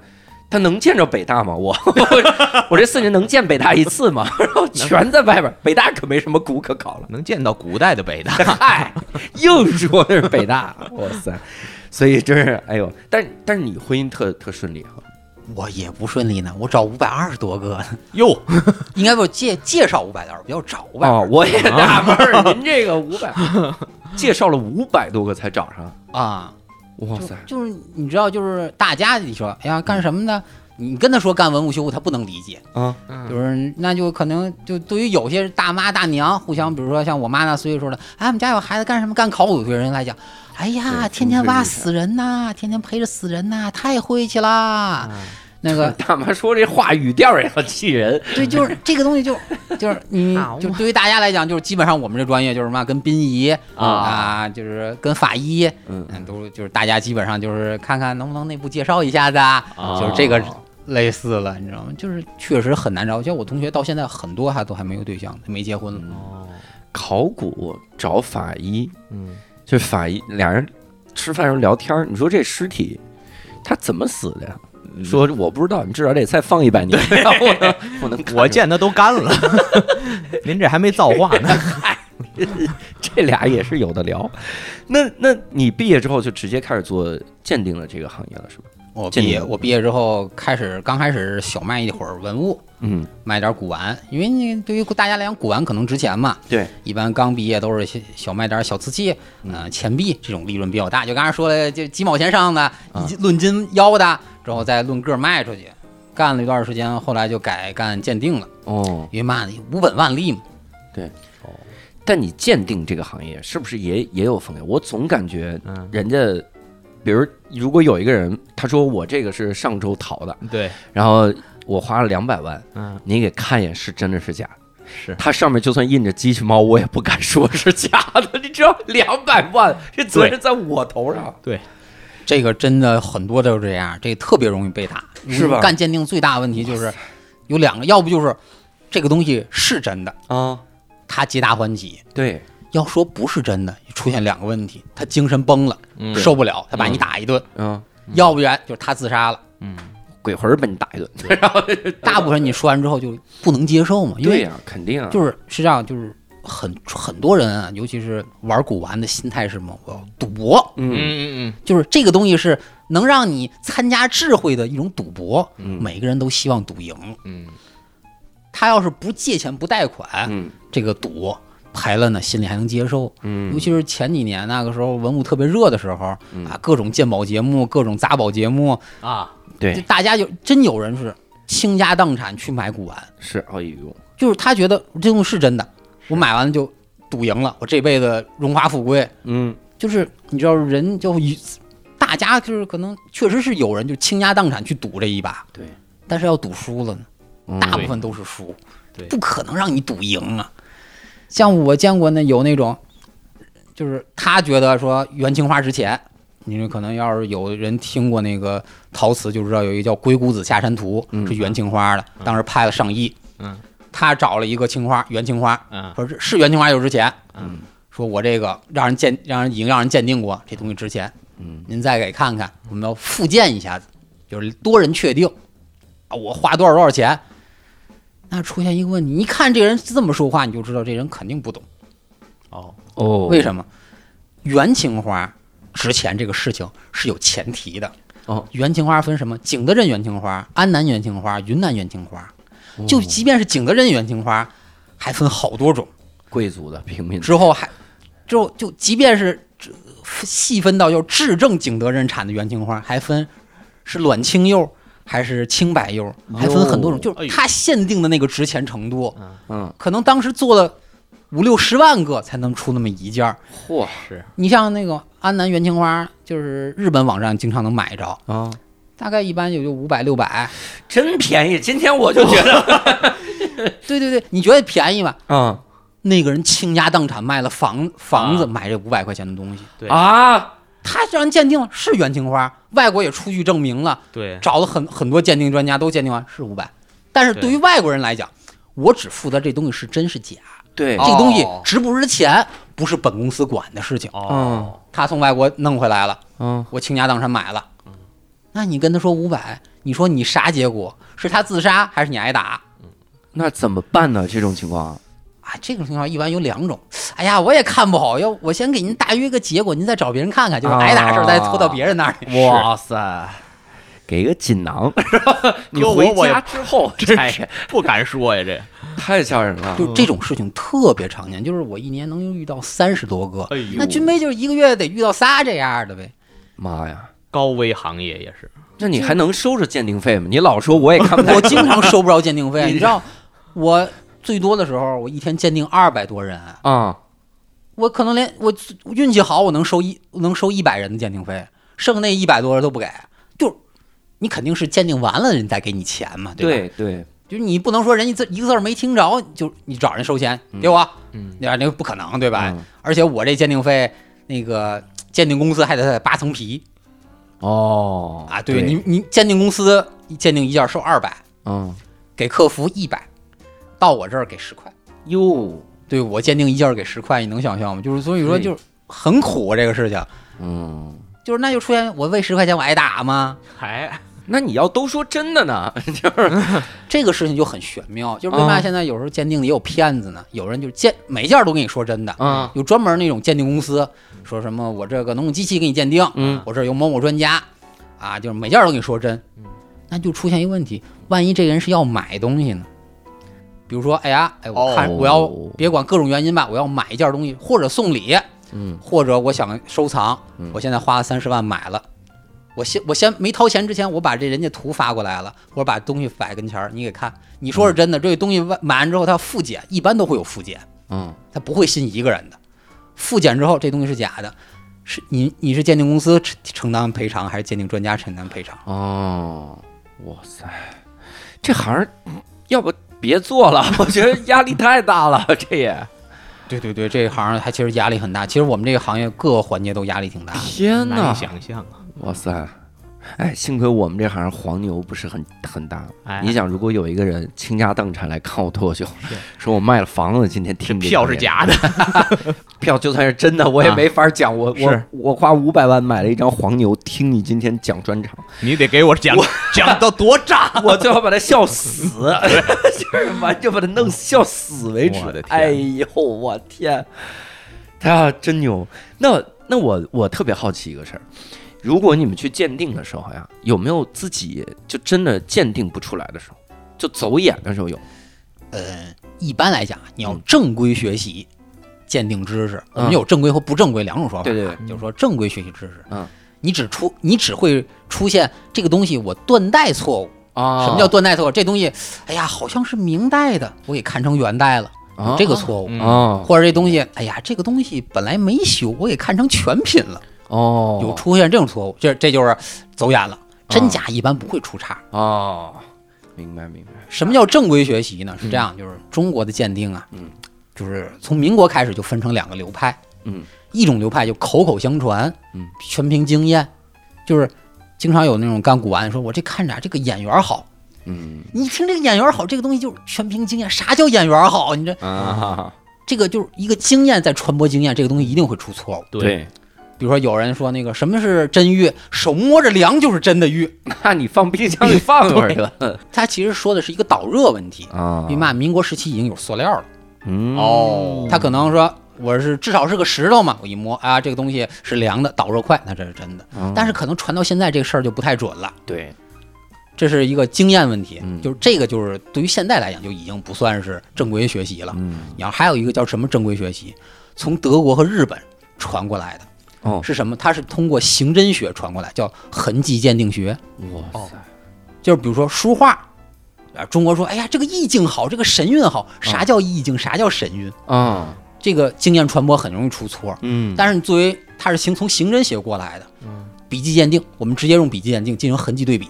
他能见着北大吗？我我 我这四年能见北大一次吗？然后全在外边，北大可没什么古可考了。能见到古代的北大。嗨，硬说那是北大，哇塞！所以就是，哎呦，但但是你婚姻特特顺利哈，我也不顺利呢，我找五百二十多个呢，哟，应该不介介绍五百多，不要找五百哦，我也纳 闷儿，您这个五百 介绍了五百多个才找上，啊。哇塞！就就是你知道，就是大家你说，哎呀，干什么呢？你跟他说干文物修复，他不能理解，啊，就是那就可能就对于有些大妈大娘互相，比如说像我妈那岁数的，哎，我们家有孩子干什么干考古，对人来讲，哎呀，天天挖死人呐，天天陪着死人呐，太晦气啦。那个 大妈说这话语调也要气人。对，就是这个东西就就是你 就对于大家来讲，就是基本上我们这专业就是什么跟殡仪啊。啊，就是跟法医，嗯。嗯，都就是大家基本上就是看看能不能内部介绍一下子就是这个类似了，你知道吗？就是确实很难找，像我同学到现在很多还都还没有对象，没结婚了。考古找法医，嗯，就是法医俩人吃饭时候聊天儿，你说这尸体他怎么死的呀？说我不知道，你至少得再放一百年，然后我能我能我见的都干了，您这还没造化呢。这俩也是有的聊。那那你毕业之后就直接开始做鉴定了这个行业了，是吧？我毕业，我毕业之后开始刚开始小卖一会儿文物，嗯，卖点古玩，因为你对于大家来讲，古玩可能值钱嘛。对，一般刚毕业都是小小卖点小瓷器，嗯、钱币这种利润比较大。就刚才说的，就几毛钱上的，一论斤腰的，之后再论个卖出去。干了一段时间，后来就改干鉴定了，哦，因为嘛呢，无本万利嘛。对但你鉴定这个行业是不是也也有风险？我总感觉嗯，人家，比如如果有一个人他说我这个是上周淘的，对，然后我花了两百万，嗯，你给看一眼是真的是假。的？是。它上面就算印着机器猫，我也不敢说是假的。你知道，两百万，这责任在我头上。对。这个真的很多都是这样，这个特别容易被打，是吧？干鉴定最大的问题就是有两个，要不就是这个东西是真的，啊，他皆大欢喜；对，要说不是真的，出现两个问题，他精神崩了，嗯。受不了，他把你打一顿；嗯，要不然就是他自杀了。嗯，鬼魂儿把你打一顿。然后大部分你说完之后就不能接受嘛，因为对呀，肯定啊，就是是这样，就是很很多人啊，尤其是玩古玩的心态是什么？我要赌博，嗯。嗯嗯就是这个东西是能让你参加智慧的一种赌博，嗯。每个人都希望赌赢。嗯嗯，他要是不借钱不贷款，嗯。这个赌赔了呢，心里还能接受。嗯，尤其是前几年那个时候文物特别热的时候嗯。啊，各种鉴宝节目、各种砸宝节目，啊，对。大家就真有人是倾家荡产去买古玩，是，哎呦，就是他觉得这东西是真的，我买完了就赌赢了，我这辈子荣华富贵。嗯。就是你知道人就一大家就是可能确实是有人就倾家荡产去赌这一把，对，但是要赌输了呢，嗯。大部分都是输，对。不可能让你赌赢啊。像我见过那有那种，就是他觉得说元青花值钱，你说可能要是有人听过那个陶瓷，就知道有一个叫《鬼谷子下山图》，嗯是元青花的，当时拍了上亿。嗯，他找了一个青花，元青花，嗯说是是元青花就值钱。嗯说我这个让人鉴，让人已经让人鉴定过，这东西值钱。嗯您再给看看，我们要复鉴一下子，就是多人确定啊，我花多少多少钱。那出现一个问题，一看这人这么说话，你就知道这人肯定不懂。哦，哦，为什么？元青花值钱这个事情是有前提的。哦，元青花分什么？景德镇元青花、安南元青花、云南元青花。就即便是景德镇元青花，还分好多种。贵族的平民的之后还，之后就即便是这细分到要至正景德镇产的元青花，还分是卵青釉还是清白釉，还分很多种，就是它限定的那个值钱程度，嗯，可能当时做了五六十万个才能出那么一件儿。嚯。是。你像那个安南元青花，就是日本网站经常能买着，啊，大概一般也就五百六百。真便宜！今天我就觉得。对对对，你觉得便宜吧？嗯。那个人倾家荡产卖了房房子买这五百块钱的东西。对。啊，他让人鉴定了是元青花，外国也出具证明了，对，找了很很多鉴定专家都鉴定完是五百，但是对。于外国人来讲，我只负责这东西是真是假，对。这个东西哦。值不值钱不是本公司管的事情。哦，他从外国弄回来了，嗯。我倾家荡产买了，那你跟他说五百，你说你啥结果？是他自杀还是你挨打？那怎么办呢？这种情况啊，这种情况一般有两种。哎呀，我也看不好，要我先给您大约个结果，您再找别人看看，就是挨打的事儿再拖到别人那里。哇塞，给个锦囊？你回家之后真拆是 不敢说呀，这，太吓人了。就这种事情特别常见，就是我一年能遇到三十多个。哎，那军威就是一个月得遇到仨这样的呗。妈呀！高危行业也是，那你还能收着鉴定费吗？你老说我也看不太我经常收不着鉴定费，你你知道，我最多的时候，我一天鉴定二百多人，啊，我可能连我运气好，我能收一能收一百人的鉴定费，剩那一百多人都不给，就你肯定是鉴定完了人再给你钱嘛，对吧？对对，就是你不能说人家字一个字儿没听着，就你找人收钱给我，嗯对吧？那不可能，对吧？嗯。而且我这鉴定费，那个鉴定公司还得扒层皮。哦啊，对你你鉴定公司鉴定一件收二百，嗯。给客服一百，到我这儿给十块。哟，对我鉴定一件儿给十块，你能想象吗？就是所以说就是很苦啊这个事情，嗯，就是那就出现我为十块钱我挨打吗？还那你要都说真的呢，就是这个事情就很玄妙，就是为嘛啊现在有时候鉴定也有骗子呢？有人就鉴每件儿都跟你说真的，啊有专门那种鉴定公司说什么我这个能用机器给你鉴定，嗯。我这儿有某某专家，啊，就是每件儿都跟你说真，那就出现一个问题，万一这个人是要买东西呢？比如说，哎呀，哎，我看哦我要别管各种原因吧，我要买一件东西，或者送礼，嗯。或者我想收藏嗯，我现在花了三十万买了，我先我先没掏钱之前，我把这人家图发过来了，我把东西摆跟前儿，你给看，你说是真的，这个东西买买完之后它复检，一般都会有复检，嗯。他不会信一个人的，复检之后这东西是假的，是你你是鉴定公司承承担赔偿，还是鉴定专家承担赔偿？哦，哇塞，这行儿要不别做了，我觉得压力太大了，这也对对对，这一行还其实压力很大，其实我们这个行业各个环节都压力挺大的。天难以哪，想象啊！哇塞！哎，幸亏我们这行黄牛不是很很大。哎。你想，如果有一个人倾家荡产来看我脱口秀，说我卖了房子，今天听这个票是假的，票就算是真的，我也啊。没法讲。我我我花五百万买了一张黄牛，听你今天讲专场，你得给我讲讲到多炸。我最好把他笑死，就是完就把他弄笑死为止。的哎呦，我天，他真牛。那那我我特别好奇一个事儿，如果你们去鉴定的时候呀，有没有自己就真的鉴定不出来的时候，就走眼的时候有？呃，一般来讲，你要嗯正规学习鉴定知识，我嗯们有正规和不正规两种说法啊。对对对就是说正规学习知识，嗯，你只出你只会出现这个东西我断代错误。啊什么叫断代错误？这东西，哎呀，好像是明代的，我给看成元代了，有这个错误。嗯啊？或者这东西，哎呀，这个东西本来没修，我给看成全品了，哦，有出现这种错误，这这就是走眼了。真假一般不会出差。哦，明白明白。什么叫正规学习呢？是这样，就是中国的鉴定啊，嗯，就是从民国开始就分成两个流派，嗯，一种流派就口口相传，嗯，全凭经验，就是经常有那种干古玩说，我这看着这个眼缘好，嗯你听这个眼缘好，这个东西就是全凭经验。啥叫眼缘好？你这啊，这个就是一个经验在传播经验，这个东西一定会出错误。对，比如说有人说那个什么是真玉，手摸着凉就是真的玉，那你放冰箱里放一会儿去了。他其实说的是一个导热问题。啊。因为嘛，民国时期已经有塑料了，嗯。哦。他可能说我是至少是个石头嘛，我一摸啊，这个东西是凉的，导热快，那这是真的。嗯但是可能传到现在这个事儿就不太准了，对，这是一个经验问题。嗯。就是这个就是对于现在来讲就已经不算是正规学习了。嗯。你要还有一个叫什么正规学习，从德国和日本传过来的哦，是什么？它是通过刑侦学传过来，叫痕迹鉴定学。哇塞，就是比如说书画，啊，中国说，哎呀，这个意境好，这个神韵好。啥叫意境？啥叫神韵？啊，这个经验传播很容易出错。嗯，但是你作为它是行从刑侦学过来的，笔迹鉴定，我们直接用笔迹鉴定进行痕迹对比，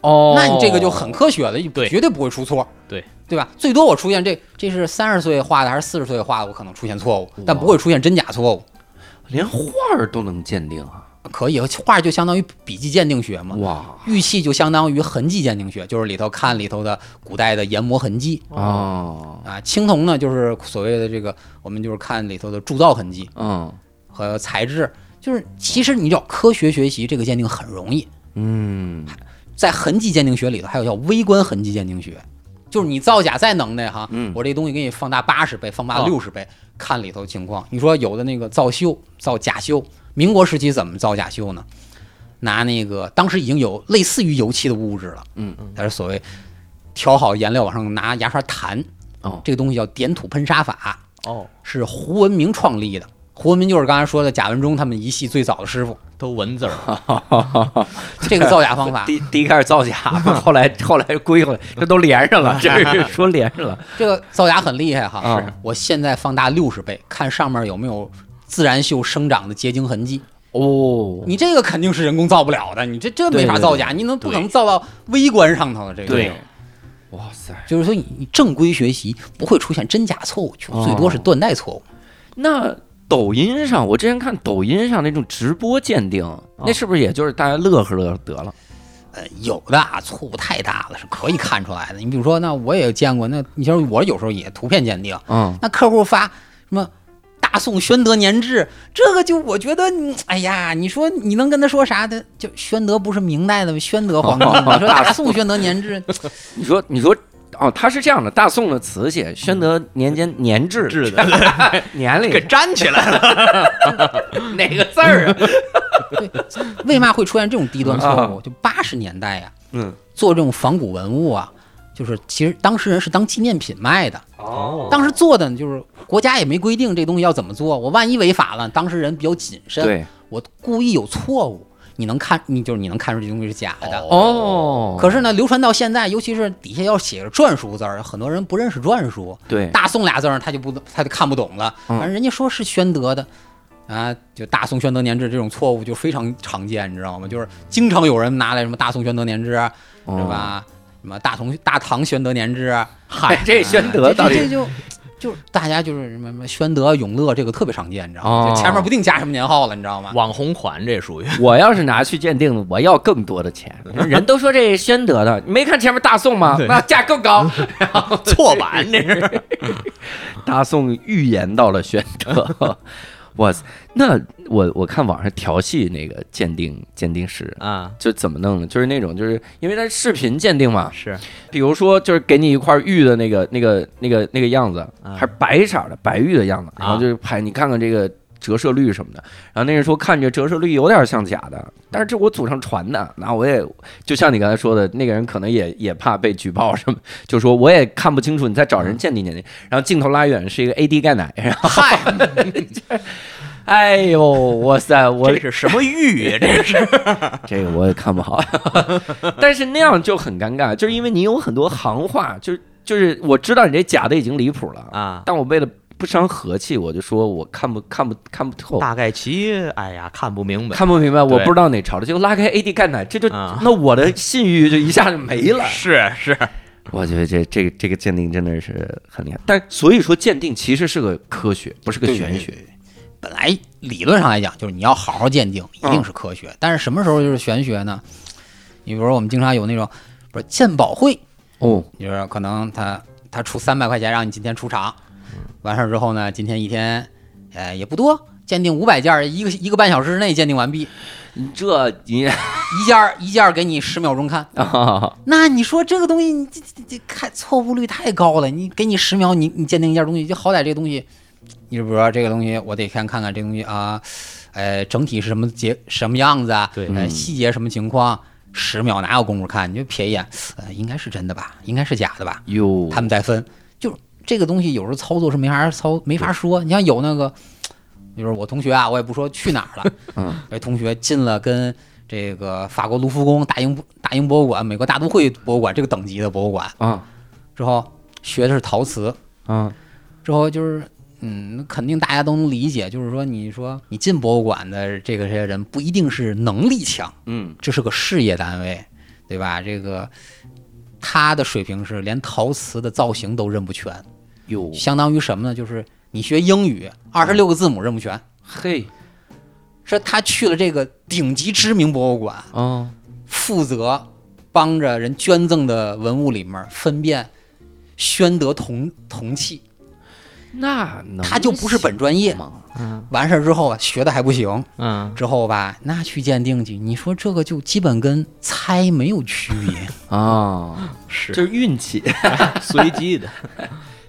哦，那你这个就很科学了，对绝对不会出错，对对吧？最多我出现这这是三十岁画的还是四十岁画的，我可能出现错误，但不会出现真假错误。连画儿都能鉴定啊，可以，画就相当于笔迹鉴定学嘛，哇。玉器就相当于痕迹鉴定学，就是里头看里头的古代的研磨痕迹。哦，啊，青铜呢，就是所谓的这个，我们就是看里头的铸造痕迹嗯。和材质，就是其实你要科学学习这个鉴定很容易，嗯，在痕迹鉴定学里头还有叫微观痕迹鉴定学，就是你造假再能耐哈，嗯我这东西给你放大八十倍，放大哦六十倍，看里头情况。你说有的那个造锈、造假锈，民国时期怎么造假锈呢？拿那个当时已经有类似于油漆的物质了，嗯嗯，它是所谓调好颜料往上拿牙刷弹，哦这个东西叫点土喷砂法，哦，是胡文明创立的。胡文斌就是刚才说的贾文忠他们一系最早的师傅，都文字儿，这个造假方法，第第一开始造假，后来后来归回来，这都连上了，这是说连上了，这个造假很厉害哈。是我现在放大六十倍，看上面有没有自然锈生长的结晶痕迹。哦，你这个肯定是人工造不了的，你这这没法对对造假，你能不可能造到微观上头的这个？对，哇塞，就是说你你正规学习不会出现真假错误，就最多是断代错误。那抖音上，我之前看抖音上那种直播鉴定，那是不是也就是大家乐呵乐呵得了？呃，有的啊错误太大了，是可以看出来的。你比如说，那我也见过，那你像我有时候也图片鉴定，嗯，那客户发什么大宋宣德年制，这个就我觉得，嗯哎呀，你说你能跟他说啥的？就宣德不是明代的吗？宣德皇帝，你 说大宋宣德年制，你说你说。哦，他是这样的，大宋的瓷器，宣德年间年制制的 年龄给粘起来了。哪个字儿啊？为嘛会出现这种低端错误？啊就八十年代呀、嗯，做这种仿古文物啊，就是其实当事人是当纪念品卖的。哦当时做的呢就是国家也没规定这东西要怎么做，我万一违法了，当事人比较谨慎，对，我故意有错误，你能看，你就是你能看出这东西是假的。哦，可是呢，流传到现在，尤其是底下要写着篆书字儿，很多人不认识篆书，对，大宋俩字儿他就不他就看不懂了。嗯反正人家说是宣德的，啊，就大宋宣德年制这种错误就非常常见，你知道吗？就是经常有人拿来什么大宋宣德年制，哦是？吧？什么大同大唐宣德年制，嗨，这宣德这到底这这就是大家就是什么什么宣德、永乐这个特别常见，你知道吗？哦就前面不定加什么年号了，你知道吗？网红款这属于我要是拿去鉴定，我要更多的钱。人都说这宣德的，你没看前面大宋吗？那价更高。错版，这是 大宋预言到了宣德，哇塞！那我我看网上调戏那个鉴定鉴定师，啊，就怎么弄呢？就是那种，就是因为他视频鉴定嘛，是比如说就是给你一块玉的那个那个那个那个样子，啊还是白色的白玉的样子，然后就是拍你看看这个。折射率什么的，然后那人说看着折射率有点像假的，但是这我祖上传的，那我也就像你刚才说的，那个人可能也也怕被举报什么，就说我也看不清楚，你再找人鉴定鉴定。然后镜头拉远是一个 AD 钙奶，然后嗨，哎呦哇塞，我这是什么玉呀？这是 这个我也看不好，但是那样就很尴尬，就是因为你有很多行话，就就是我知道你这假的已经离谱了，啊，但我为了不伤和气，我就说我看不看不看不透，大概其哎呀看不明白，看不明白，我不知道哪朝的，就拉开 AD 钙奶，这就、啊。那我的信誉就一下就没了。是是。我觉得这这个这个鉴定真的是很厉害，但所以说鉴定其实是个科学，不是个玄学。本来理论上来讲，就是你要好好鉴定，一定是科学。但是什么时候就是玄学呢？你比如说我们经常有那种不是鉴宝会，哦，就是可能他他出三百块钱让你今天出场，完事儿之后呢，今天一天，呃也不多，鉴定五百件儿，一个一个半小时之内鉴定完毕，这你一件儿一件儿给你十秒钟看。啊，那你说这个东西，你这这这看错误率太高了。你给你十秒，你你鉴定一件东西，就好歹这个东西，你比如说这个东西，我得先看看这东西啊，呃，整体是什么结什么样子啊，对呃，嗯细节什么情况，十秒哪有功夫看？你就瞥一眼，呃，应该是真的吧，应该是假的吧？哟，他们再分，就这个东西有时候操作是没法操，没法说。你像有那个，比如说我同学啊，我也不说去哪儿了，嗯，这同学进了跟这个法国卢浮宫、大英大英博物馆、美国大都会博物馆这个等级的博物馆。啊之后，学的是陶瓷，啊，之后就是。嗯，肯定大家都能理解，就是说，你说你进博物馆的这个这些人不一定是能力强，嗯，这是个事业单位，对吧？这个他的水平是连陶瓷的造型都认不全，哟，相当于什么呢？就是你学英语，二十六个字母认不全。嘿，说他去了这个顶级知名博物馆，嗯，负责帮着人捐赠的文物里面分辨宣德铜铜器，那能他就不是本专业。吗？完事儿之后啊，学的还不行，嗯之后吧，那去鉴定去，你说这个就基本跟猜没有区别。啊，是就是运气。随机的，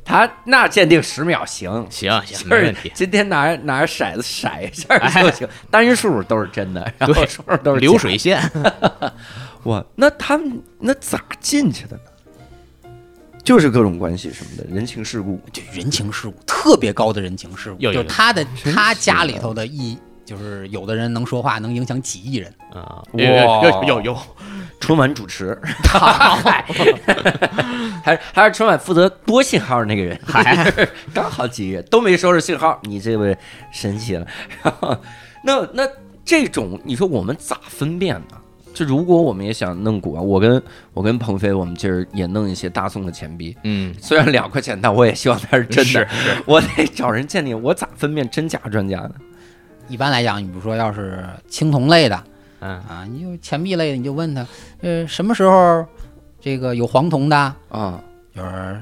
他那鉴定十秒行，行行就是没问题。今天拿拿骰子骰一下就行，单数都是真的，然后对数都是流水线，哇，那他们那咋进去的呢？就是各种关系什么的，人情世故。就人情世故特别高的人情世故，有有就是他的他家里头的一就是有的人能说话，能影响几亿人。啊，哇有有有有，春晚主持，还是还是春晚负责多信号那个人，还刚好几亿人都没收着信号，你这位神奇了。然后那那这种你说我们咋分辨呢？就如果我们也想弄古玩，我跟我跟鹏飞，我们今儿也弄一些大宋的钱币，嗯，虽然两块钱，但我也希望它是真的。是是，我得找人鉴定，我咋分辨真假专家呢？一般来讲，你比如说要是青铜类的嗯。啊，你就钱币类的，你就问他，呃，什么时候这个有黄铜的，啊，就是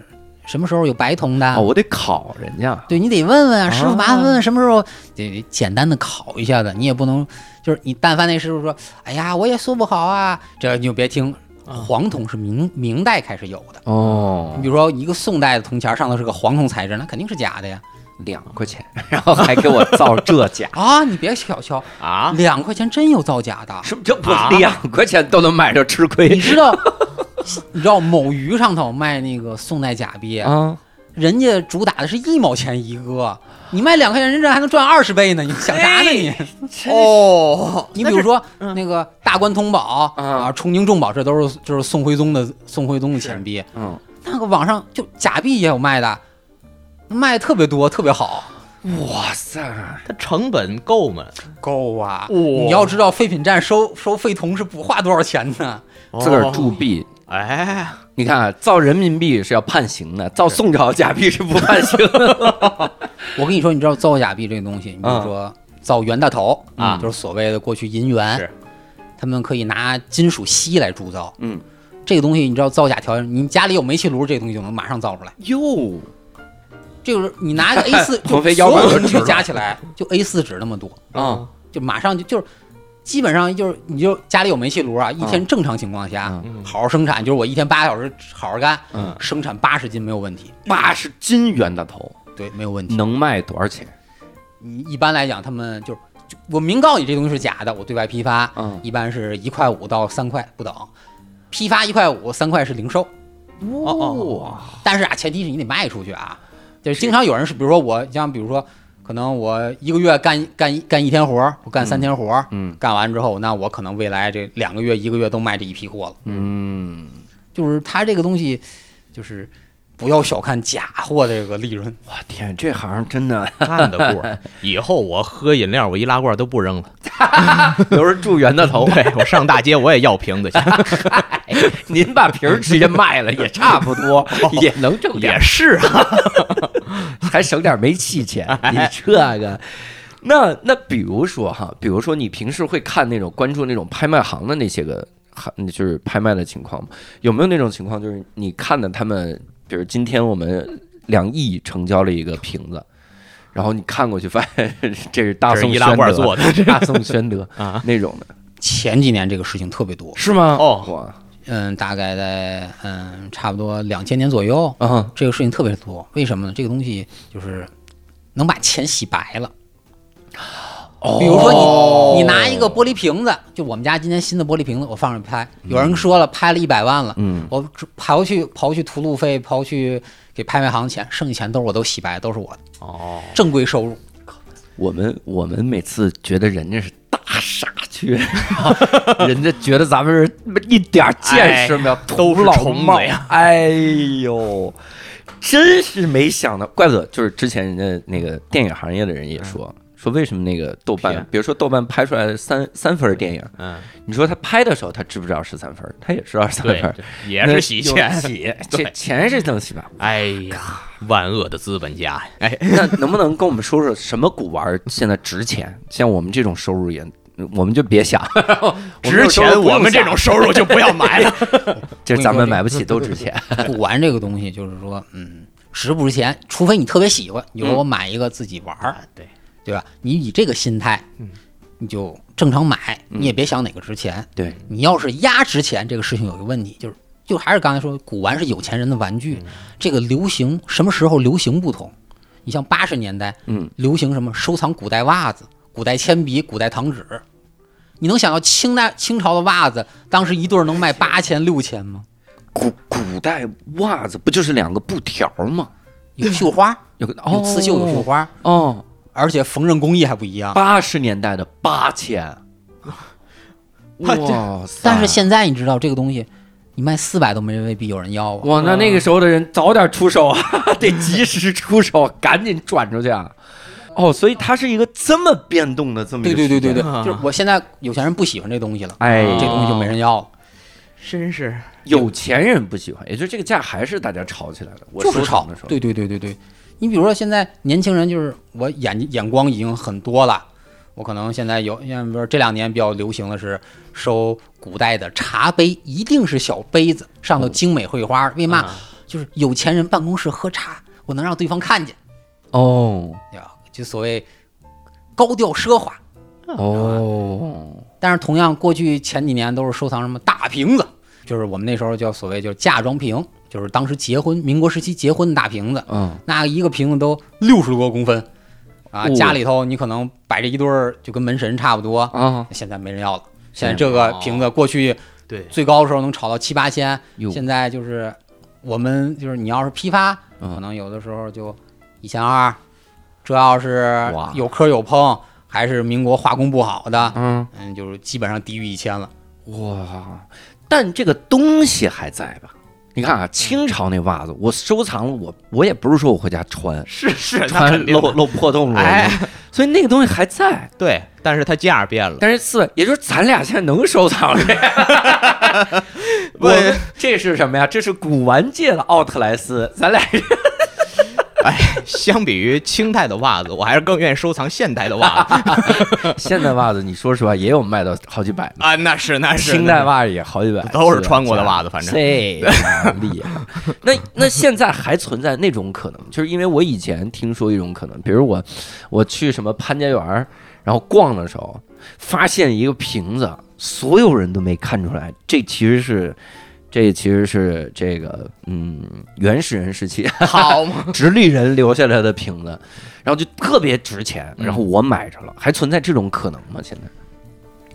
什么时候有白铜的。哦，我得考人家。对你得问问啊，师傅，啊麻烦问问什么时候得得简单的考一下子，你也不能就是你但凡那师傅说，哎呀，我也说不好啊，这你就别听。黄铜是明明代开始有的，哦你比如说一个宋代的铜钱上头是个黄铜材质，那肯定是假的呀。两块钱，然后还给我造这假，啊，你别小瞧，啊，两块钱真有造假的。什么叫我啊两块钱都能买着吃亏你知道，你知道某鱼上头卖那个宋代假币，啊？人家主打的是一毛钱一个，你卖两块钱，人这还能赚二十倍呢，你想啥呢你？哦，你比如说那个大关通宝嗯啊、崇宁重宝，这都是就是宋徽宗的宋徽宗的钱币，嗯，那个网上就假币也有卖的，卖的特别多，特别好。哇塞，它成本够吗？够啊！哇你要知道废品站收收废铜是不花多少钱的？自个儿铸币。哎，你看啊，造人民币是要判刑的，造宋朝假币是不判刑的。我跟你说，你知道造假币这个东西，你比如说造袁大头啊就是所谓的过去银元是，他们可以拿金属锡来铸造。嗯，这个东西你知道造假条件，你家里有煤气炉，这个东西就能马上造出来。哟，这个你拿个 A 四，就所有东西加起来就 A 四纸那么多，啊，就马上就就是。基本上就是，你就家里有煤气炉啊，一天正常情况下，嗯好好生产，就是我一天八个小时好好干，嗯生产八十斤没有问题，八十斤袁大头对，没有问题。能卖多少钱？你一般来讲，他们就是我明告你这东西是假的，我对外批发，嗯，一般是一块五到三块不等，批发一块五，三块是零售。哇，但是啊，前提是你得卖出去啊。就是经常有人是，比如说我像比如说，可能我一个月干干干一天活儿，我干三天活儿，嗯。干完之后，那我可能未来这两个月、一个月都卖这一批货了。嗯，就是他这个东西，就是不要小看假货这个利润。我天，这行真的 干得过。以后我喝饮料，我易拉罐都不扔了。都是住袁大头。对我上大街我也要瓶子 去，您把瓶儿直接卖了也差不多，也能挣点也是啊。还省点煤气钱。你这个，那那比如说哈，比如说你平时会看那种关注那种拍卖行的那些个行，就是拍卖的情况吗？有没有那种情况，就是你看的他们，比如今天我们两亿成交了一个瓶子。然后你看过去，发现这是大宋易拉罐宣德做的 大宋宣德 啊那种的，前几年这个事情特别多，是吗？哦哇，嗯，大概在嗯差不多两千年左右，啊，这个事情特别多。为什么呢？这个东西就是能把钱洗白了。比如说你你拿一个玻璃瓶子，就我们家今天新的玻璃瓶子，我放上拍，有人说了拍了一百万了，嗯，我只刨去刨去图录费，刨去给拍卖行钱，剩下钱都是我都洗白，都是我的哦，正规收入。我们我们每次觉得人家是大傻缺，人家觉得咱们是一点见识没有，都是土老帽虫子呀！哎呦，真是没想到，怪不得就是之前人家那个电影行业的人也说。说为什么那个豆瓣，比如说豆瓣拍出来的三三分电影，嗯，你说他拍的时候他知不知道是三分？他也知道是三对分，，也是洗钱。洗，这钱是能洗吧？哎呀，万恶的资本家！哎，那能不能跟我们说说什么古玩现在值钱？像我们这种收入也，我们就别想，值钱，我们这种收入就不要买了。这咱们买不起都值钱。古玩这个东西，就是说，嗯，值不值钱，除非你特别喜欢，你说我买一个自己玩儿，对对吧？你以这个心态，嗯，你就正常买，你也别想哪个值钱。对，你要是压值钱，这个事情有一个问题，就是就还是刚才说，古玩是有钱人的玩具，这个流行什么时候流行不同。你像八十年代，嗯，流行什么收藏古代袜子、古代铅笔、古代糖纸，你能想到清代清朝的袜子当时一对儿能卖八千六千吗？古古代袜子不就是两个布条吗？有绣花，有个有刺绣，有绣花，哦，而且缝纫工艺还不一样。八十年代的八千，哇塞！但是现在你知道这个东西，你卖四百都没人未必有人要啊。哇，那那个时候的人早点出手啊，得及时出手，赶紧转出去啊！哦，所以它是一个这么变动的这么一个对对对对对，就是我现在有钱人不喜欢这东西了，哎，这东西就没人要了，真是有钱人不喜欢，也就是这个价还是大家炒起来的。我就是炒的时候，。对对对对对，你比如说现在年轻人就是我眼眼光已经很多了，我可能现在有，像比如说这两年比较流行的是收古代的茶杯，一定是小杯子，上头精美绘花，为嘛？啊就是有钱人办公室喝茶，我能让对方看见，哦对吧？就所谓高调奢华。哦，但是同样，过去前几年都是收藏什么大瓶子，就是我们那时候叫所谓就是嫁妆瓶，就是当时结婚，民国时期结婚的大瓶子，嗯，那一个瓶子都六十多公分，啊，哦。家里头你可能摆着一对儿，就跟门神差不多。啊，现在没人要了，现在这个瓶子过去对，最高的时候能炒到七八千，哟。现在就是我们就是你要是批发，嗯。可能有的时候就一千二，这要是哇有磕有碰，还是民国化工不好的，嗯，嗯，就是基本上低于一千了。哇，但这个东西还在吧？你看啊，清朝那袜子，我收藏了，我我也不是说我回家穿，是是，那穿露露破洞了，哎，所以那个东西还在。对，但是它价变了，但是四位，也就是咱俩现在能收藏这个，我们这是什么呀？这是古玩界的奥特莱斯，咱俩 哎，相比于清代的袜子，我还是更愿意收藏现代的袜子 现代袜子，你说实话也有卖到好几百的，啊，那是那是清代袜子也好几百，都是穿过的袜子，反正这厉害。那那现在还存在那种可能，就是因为我以前听说一种可能，比如我我去什么潘家园儿，然后逛的时候，发现一个瓶子，所有人都没看出来，这其实是。这其实是这个嗯原始人时期好嘛，直立人留下来的瓶子，然后就特别值钱，然后我买着了，还存在这种可能吗？现在？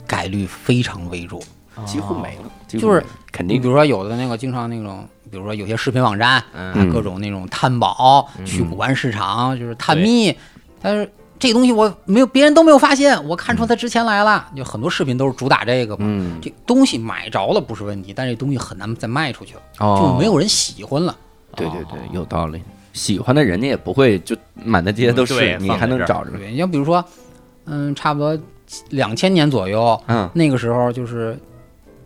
概率非常微弱，几乎没了，几乎就是肯定。你比如说有的那个经常那种，比如说有些视频网站，嗯。各种那种探宝、去古玩市场，就是探秘，但是这个东西我没有，别人都没有发现，我看出他之前来了。有很多视频都是主打这个嘛。嗯这东西买着了不是问题，但这东西很难再卖出去了，哦就没有人喜欢了。对对对，有道理。喜欢的人家也不会就满大街都是，嗯你还能找着。对，你像比如说，嗯，差不多两千年左右，嗯那个时候就是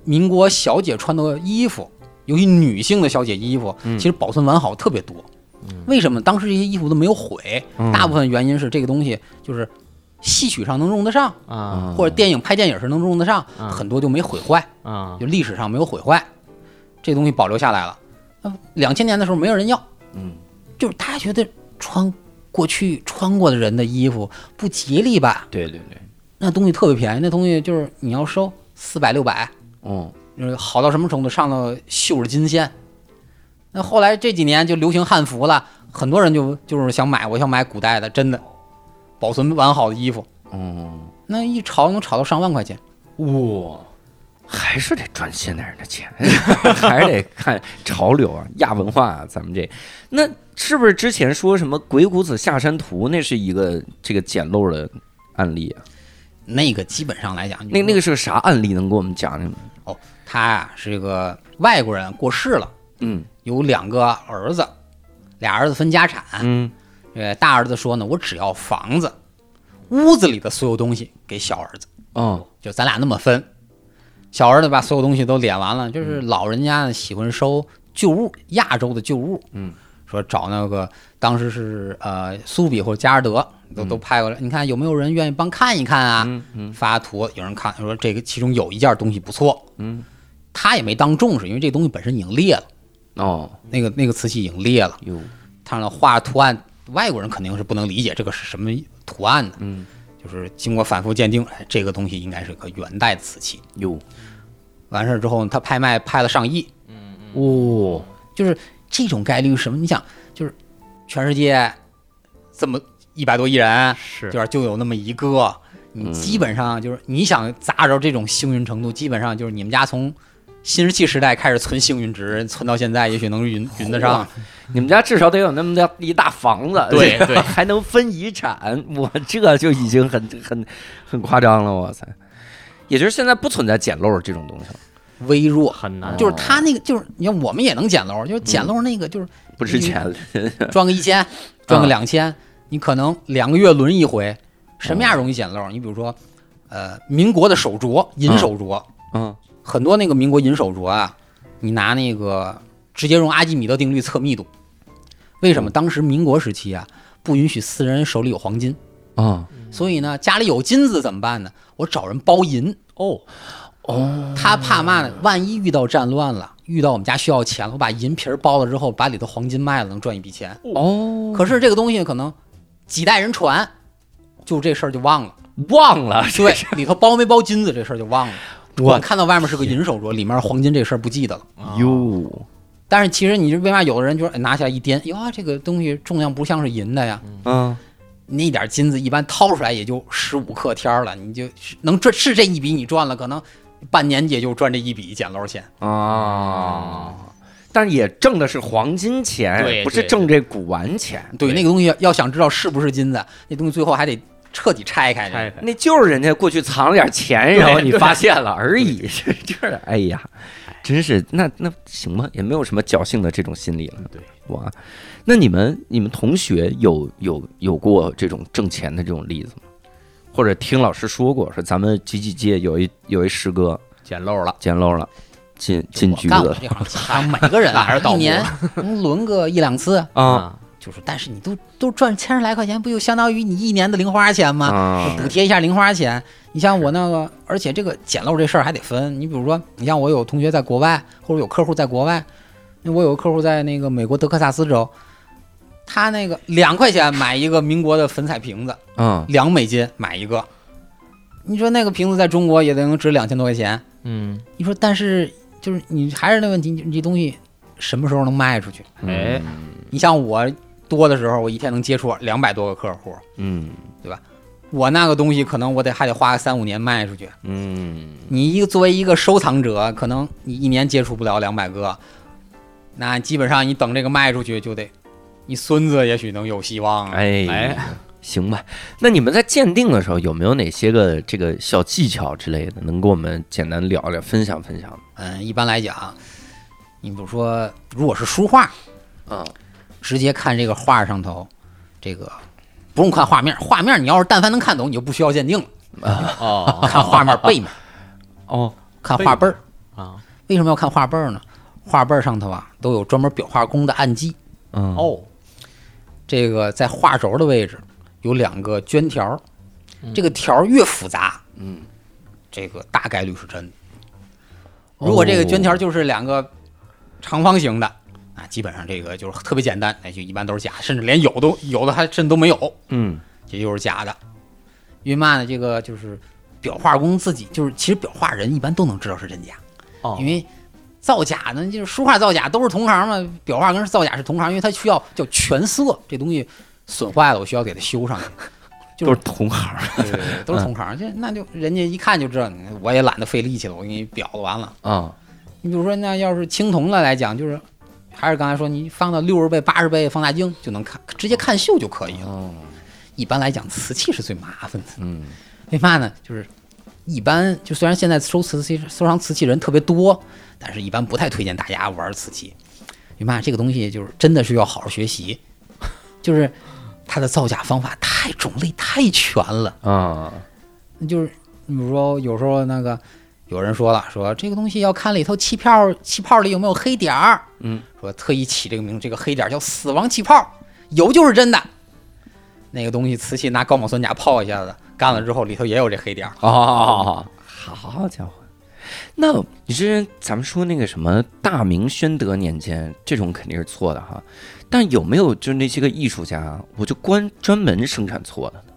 民国小姐穿的衣服，尤其女性的小姐衣服，嗯其实保存完好特别多。为什么？当时这些衣服都没有毁，嗯大部分原因是这个东西就是戏曲上能用得上，啊或者电影拍电影时能用得上，嗯很多就没毁坏，啊就历史上没有毁坏，这东西保留下来了。那两千年的时候没有人要，嗯，就是他觉得穿过去穿过的人的衣服不吉利吧？对对对，那东西特别便宜，那东西就是你要收四百六百，嗯呃，好到什么程度？上到绣着金线。那后来这几年就流行汉服了，很多人就就是想买，我想买古代的，真的保存完好的衣服，嗯，那一炒能炒到上万块钱。哇，还是得赚现代人的钱，还是得看潮流啊，亚文化啊，咱们这那是不是之前说什么《鬼谷子下山图》那是一个这个捡漏的案例啊？那个基本上来讲，那那个是个啥案例？能给我们讲讲吗？哦，他呀、是一个外国人过世了，嗯。有两个儿子，俩儿子分家产。嗯。呃，大儿子说呢，我只要房子，屋子里的所有东西给小儿子，嗯就咱俩那么分。小儿子把所有东西都敛完了，就是老人家呢喜欢收旧物，亚洲的旧物。嗯，说找那个当时是呃苏比或者加尔德都都派过来，你看有没有人愿意帮看一看啊？嗯嗯。发图，有人看说这个其中有一件东西不错，嗯。他也没当重视，因为这东西本身已经裂了，哦。那个那个瓷器已经裂了，哟。他那画图案，外国人肯定是不能理解这个是什么图案的，嗯。就是经过反复鉴定，哎这个东西应该是个元代瓷器。哟。完事儿之后，他拍卖拍了上亿，哦。就是这种概率是什么？你想，就是全世界这么一百多亿人，是就是？就有那么一个，你基本上就是你想砸着这种幸运程度，基本上就是你们家从新石器时代开始存幸运值，存到现在，也许能匀匀得上。你们家至少得有那么大一大房子，对 对。还能分遗产，我这就已经很很很夸张了，哇塞！也就是现在不存在捡漏这种东西了，微弱，很难，就是他那个，就是你看我们也能捡漏，就是捡漏那个，就是不值钱。了。赚个一千，赚个两千，你可能两个月轮一回，什么样容易捡漏？你比如说，呃，民国的手镯，银手镯，嗯很多那个民国银手镯啊，你拿那个直接用阿基米德定律测密度。为什么？当时民国时期啊，不允许私人手里有黄金，啊所以呢，家里有金子怎么办呢？我找人包银。哦哦，他怕嘛呢？万一遇到战乱了，遇到我们家需要钱了，我把银皮儿包了之后，把里头黄金卖了，能赚一笔钱。哦，可是这个东西可能几代人传，就这事儿就忘了。忘了对，里头包没包金子这事儿就忘了。我我看到外面是个银手镯，里面黄金这事儿不记得了。哟，但是其实你这为嘛有的人就是哎拿起来一掂，哟，这个东西重量不像是银的呀。嗯那点金子一般掏出来也就十五克天儿了，你就能赚是这一笔你赚了，可能半年也就赚这一笔捡漏钱。啊。但是也挣的是黄金钱，对不是挣这古玩钱。对，那个东西要要想知道是不是金子，那东西最后还得彻底拆开去。拆开那就是人家过去藏了点钱，然后你发现了而已。这这，哎呀，真是那那行吧，也没有什么侥幸的这种心理了。对，哇，那你们你们同学有有有过这种挣钱的这种例子吗？或者听老师说过，说咱们几几届有一有一师哥捡漏了，捡漏了，进进局子每个人啊 还是盗墓一年能轮个一两次，啊就是，但是你都都赚千十来块钱，不就相当于你一年的零花钱吗？啊补贴一下零花钱。你像我那个，而且这个捡漏这事儿还得分。你比如说，你像我有同学在国外，或者有客户在国外，那我有个客户在那个美国德克萨斯州，他那个两块钱买一个民国的粉彩瓶子，嗯两美金买一个。你说那个瓶子在中国也得能值两千多块钱。嗯，你说，但是就是你还是那问题，你这东西什么时候能卖出去？哎，你像我多的时候，我一天能接触两百多个客户，嗯对吧我那个东西可能我得还得花个三五年卖出去。嗯你一个作为一个收藏者，可能你一年接触不了两百个，那基本上你等这个卖出去就得，你孙子也许能有希望。哎哎，行吧。那你们在鉴定的时候有没有哪些个这个小技巧之类的，能跟我们简单聊聊、分享分享？嗯，一般来讲，你比如说，如果是书画，啊直接看这个画上头，这个不用看画面，画面你要是但凡能看懂，你就不需要鉴定了。哦。看画面背面，哦。看画背儿。啊，为什么要看画背儿呢？画背儿上头啊都有专门裱画工的案迹。嗯。哦，这个在画轴的位置有两个绢条，这个条越复杂，嗯，这个大概率是真的。如果这个绢条就是两个长方形的啊，基本上这个就是特别简单，那就一般都是假，甚至连有都有的还甚至都没有，嗯这就是假的。因为嘛呢？这个就是裱画工自己就是，其实裱画人一般都能知道是真假，哦因为造假呢，就是书画造假都是同行嘛，裱画跟造假是同行，因为它需要叫全色，这东西损坏了，我需要给它修上去。就是都是同行。对对对，都是同行，这那就人家一看就知道，我也懒得费力气了，我给你裱了完了。啊你比如说，那要是青铜的来讲，就是还是刚才说，你放到六十倍、八十倍放大镜就能看，直接看秀就可以了。哦一般来讲，瓷器是最麻烦的。嗯为嘛呢？就是一般就虽然现在收瓷器、收藏瓷器人特别多，但是一般不太推荐大家玩瓷器。为嘛？这个东西就是真的是要好好学习，就是它的造假方法太种类太全了。啊那就是你比如说有时候那个有人说了，说这个东西要看里头气泡，气泡里有没有黑点儿。嗯，说特意起这个名，这个黑点儿叫死亡气泡，有就是真的。那个东西瓷器拿高锰酸钾泡一下子，干了之后里头也有这黑点儿。哦，好家伙！那你这咱们说那个什么大明宣德年间，这种肯定是错的哈。但有没有就是那些个艺术家，我就关专门生产错的呢？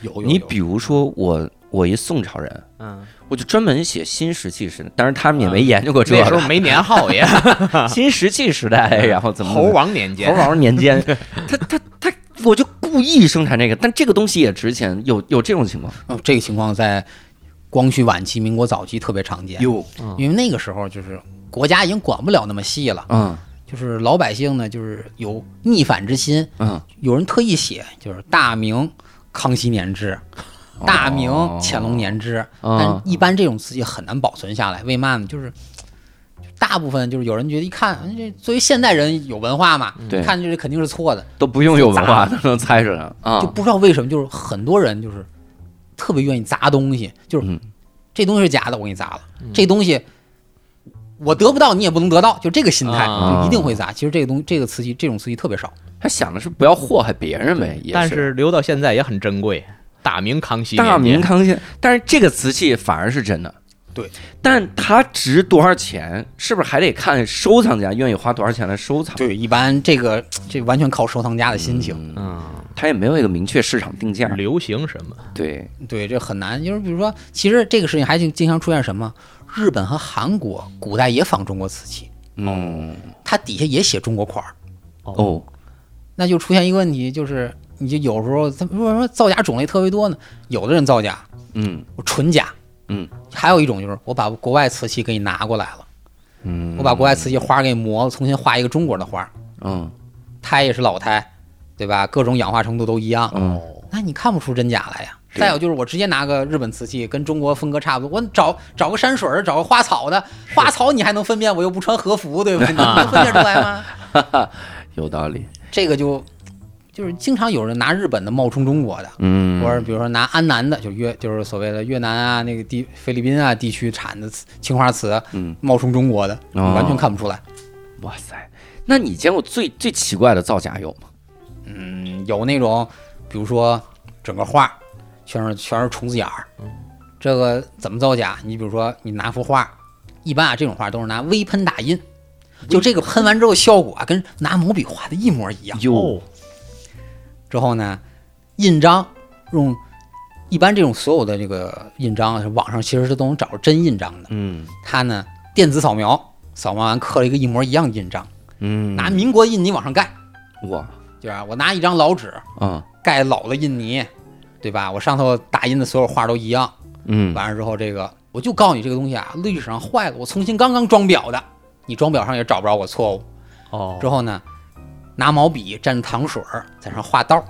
有有有你比如说我，我一宋朝人，嗯，我就专门写新石器时代，当然他们也没研究过这个。那时候没年号也，新石器时代，然后怎么？猴王年间，猴王年间，他他他，我就故意生产这个，但这个东西也值钱，有有这种情况？哦，这个情况在光绪晚期、民国早期特别常见，有，因为那个时候就是国家已经管不了那么细了，嗯。就是老百姓呢就是有逆反之心，嗯，有人特意写就是大明康熙年制。大明乾隆年制，哦但一般这种瓷器很难保存下来，为嘛呢？就是大部分就是有人觉得一看，嗯这作为现代人有文化嘛，对看这肯定是错的，都不用有文化都能猜出来啊就。不知道为什么，就是很多人就是特别愿意砸东西，就是、嗯这东西是假的，我给你砸了，这东西我得不到，你也不能得到，就这个心态，啊就一定会砸。其实这个东这个瓷器，这种瓷器特别少。他想的是不要祸害别人呗，也但是留到现在也很珍贵。大明康熙大，明康熙，但是这个瓷器反而是真的。对，但它值多少钱，是不是还得看收藏家愿意花多少钱来收藏？对，一般这个这完全靠收藏家的心情。嗯，它也没有一个明确市场定价。流行什么？对，对，这很难。就是比如说，其实这个事情还经经常出现什么？日本和韩国古代也仿中国瓷器，嗯，它底下也写中国款儿，哦，那就出现一个问题，就是你就有时候他为什么造假种类特别多呢？有的人造假，嗯我纯假，嗯，还有一种就是我把国外瓷器给你拿过来了，嗯，我把国外瓷器花给你磨了，重新画一个中国的花，嗯胎也是老胎，对吧？各种氧化程度都一样，哦那你看不出真假来呀。再有就是我直接拿个日本瓷器，跟中国风格差不多，我找找个山水儿，找个花草的，花草你还能分辨，我又不穿和服，对不对？你能分辨出来吗？有道理。这个就就是经常有人拿日本的冒充中国的，嗯，或者比如说拿安南的，就越就是所谓的越南啊那个地菲律宾啊地区产的瓷青花瓷，嗯，冒充中国的，哦完全看不出来。哇塞，那你见过最最奇怪的造假有吗？嗯，有那种比如说整个画全是全是虫子眼儿，这个怎么造假？你比如说你拿幅画，一般啊这种画都是拿微喷打印，就这个喷完之后效果啊跟拿毛笔画的一模一样。哟，之后呢，印章用一般这种所有的这个印章，网上其实是都能找着真印章的。嗯它呢电子扫描，扫描完刻了一个一模一样的印章，嗯，拿民国印泥往上盖，哇，就是啊我拿一张老纸啊盖老的印泥，对吧？我上头打印的所有画都一样。嗯完了之后，这个我就告诉你这个东西啊，历史上坏了，我重新刚刚装裱的，你装裱上也找不着我错误。哦之后呢，拿毛笔蘸糖水儿在上画道儿，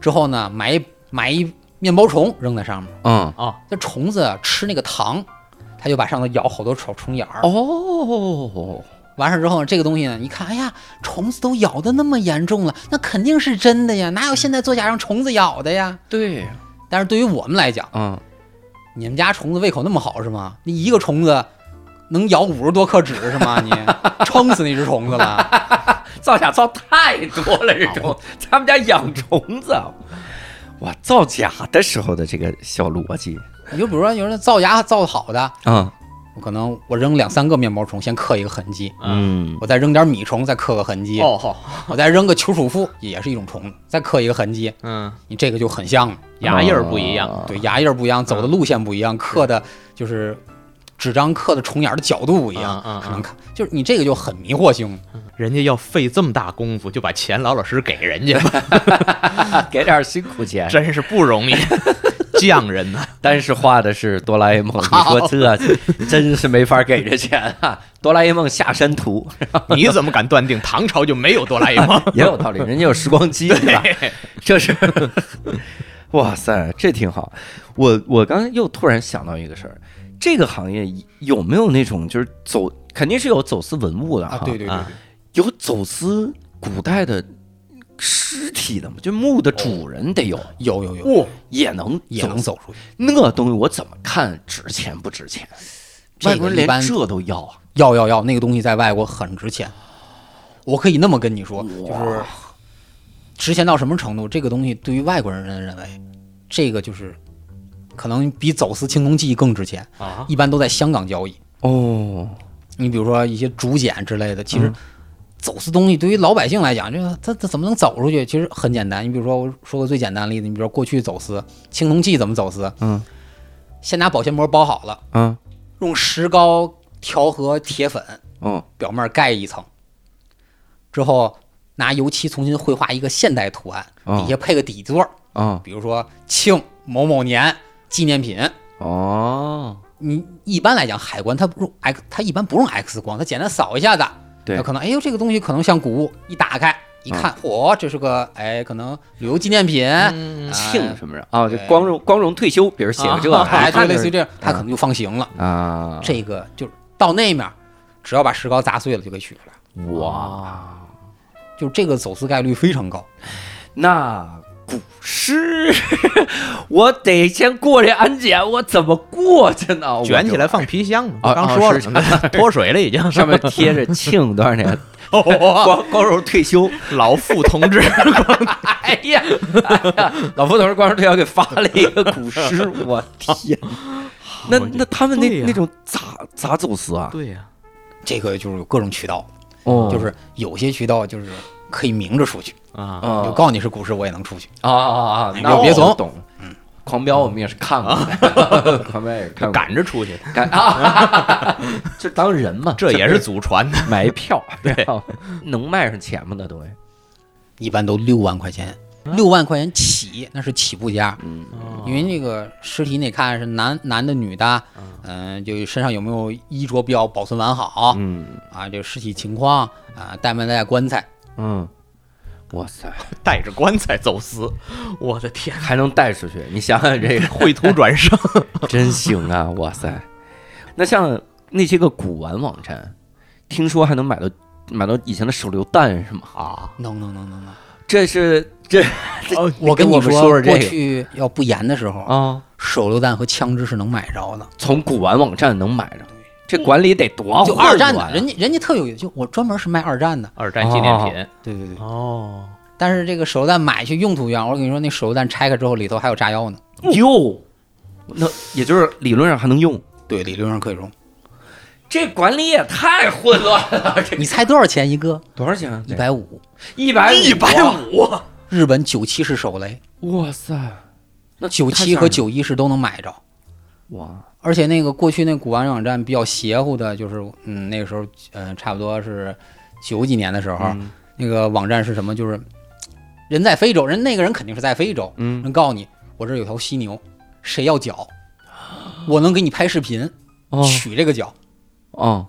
之后呢，买一买一面包虫扔在上面，嗯啊这虫子啊吃那个糖，它就把上头咬好多小虫眼儿。哦，完事儿之后，这个东西呢，你看，哎呀，虫子都咬的那么严重了，那肯定是真的呀，哪有现在作假让虫子咬的呀？对，但是对于我们来讲，嗯，你们家虫子胃口那么好是吗？你一个虫子能咬五十多克纸是吗？你 撑死那只虫子了。造假造太多了，这种他们家养虫子，哇，造假的时候的这个小逻辑，你就比如说有人造假造的好的，啊，我可能我扔两三个面包虫，先刻一个痕迹，嗯。我再扔点米虫，再刻个痕迹，哦好，我再扔个球鼠妇，也是一种虫，再刻一个痕迹，嗯，你这个就很像了。牙印儿不一样，啊对，牙印儿不一样，走的路线不一样，刻的就是纸张刻的重眼儿的角度不一样，嗯嗯嗯可能看就是你这个就很迷惑性。人家要费这么大功夫，就把钱老老实实给人家，给点辛苦钱，真是不容易，匠人呐。但是画的是哆啦 A 梦，你说这真是没法给这钱啊！哆啦 A 梦下山图 你怎么敢断定唐朝就没有哆啦 A 梦？也有道理，人家有时光机，对吧？这是，哇塞，这挺好。我我刚才又突然想到一个事儿，这个行业有没有那种就是走，肯定是有走私文物的哈，啊，对对对啊，有走私古代的尸体的吗？就墓的主人得有，有有有，哦，也能也能走走出去。那东西我怎么看值钱不值钱？外国人连这都要啊！要要要，那个东西在外国很值钱。我可以那么跟你说，就是值钱到什么程度？这个东西对于外国人认为，这个就是可能比走私青铜器更值钱。啊，一般都在香港交易。哦，你比如说一些竹简之类的，其实嗯走私东西对于老百姓来讲，这个他他怎么能走出去？其实很简单。你比如说我说个最简单的例子，你比如说过去走私青铜器怎么走私？嗯先拿保鲜膜包好了，嗯用石膏调和铁粉，嗯表面盖一层，之后拿油漆重新绘画一个现代图案，哦底下配个底座，嗯比如说庆某某年纪念品。哦，你一般来讲，海关它不用 X，它一般不用 X 光，它简单扫一下子，对它可能哎呦这个东西可能像古物，一打开一看，嚯、这是个哎可能旅游纪念品，嗯庆什么人啊？就对光荣光荣退休，比如写个这个，哎，就，类似于这样，它可能就放行了。啊，这个就是到那面，只要把石膏砸碎了就给取出来，哇，就这个走私概率非常高。那古诗，我得先过这安检，我怎么过去呢？卷起来放皮箱，啊刚说了是 脱水了已经。上面贴着庆多少年，光光荣退休。老傅同志，哎呀，哎呀老傅同志光荣退休给发了一个古诗，我天！那那他们那那种咋咋走私啊？对呀，这个就是有各种渠道，哦就是有些渠道就是可以明着出去，啊，啊就告诉你是股市，我也能出去。啊啊啊！你那我别怂懂。嗯，狂飙我们也是看过，狂飙也是看过，赶着出去，赶啊，就当人嘛，这也是祖传的。买一票，对能卖上钱吗？那东西，一般都六万块钱，六万块钱起，那是起步价。嗯，因为那个尸体你得看是男男的女的，嗯、就身上有没有衣着比较保存完好、嗯啊，这个尸体情况啊，带没带棺材，嗯，哇塞，带着棺材走私，我的天，还能带出去？你想想这个绘图转生，真行啊！哇塞，那像那些个古玩网站，听说还能买到买到以前的手榴弹是吗？啊，能能能能能。这是这哦我跟你们说说这过去要不严的时候，啊，手榴弹和枪支是能买着的。从古玩网站能买着，这管理得多就混二战的，人家人家特有，就我专门是卖二战的。二战纪念品对对对。哦，但是这个手榴弹买去用途一样，我跟你说，那手榴弹拆开之后里头还有炸药呢。哟，那也就是理论上还能用。对，理论上可以用。这管理也太混乱了，这你猜多少钱一个？多少钱啊？一百五。一百一百五，日本九七式手雷，哇塞，那九七和九一式都能买着。哇，而且那个过去那古玩网站比较邪乎的，就是嗯那个时候，嗯、差不多是九几年的时候，嗯。那个网站是什么？就是人在非洲，人那个人肯定是在非洲，嗯。人告诉你，我这儿有头犀牛，谁要脚，我能给你拍视频，哦取这个脚，哦。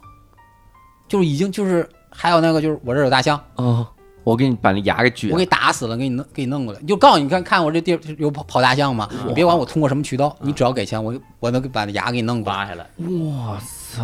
就是已经就是还有那个就是我这儿有大象，哦，我给你把那牙给锯了我给。打死了，给你弄给你弄过来，就告诉你看看我这地儿有跑跑大象吗？你别管我通过什么渠道，你只要给钱，我我能把那牙给你弄过来。扒下来，哇塞，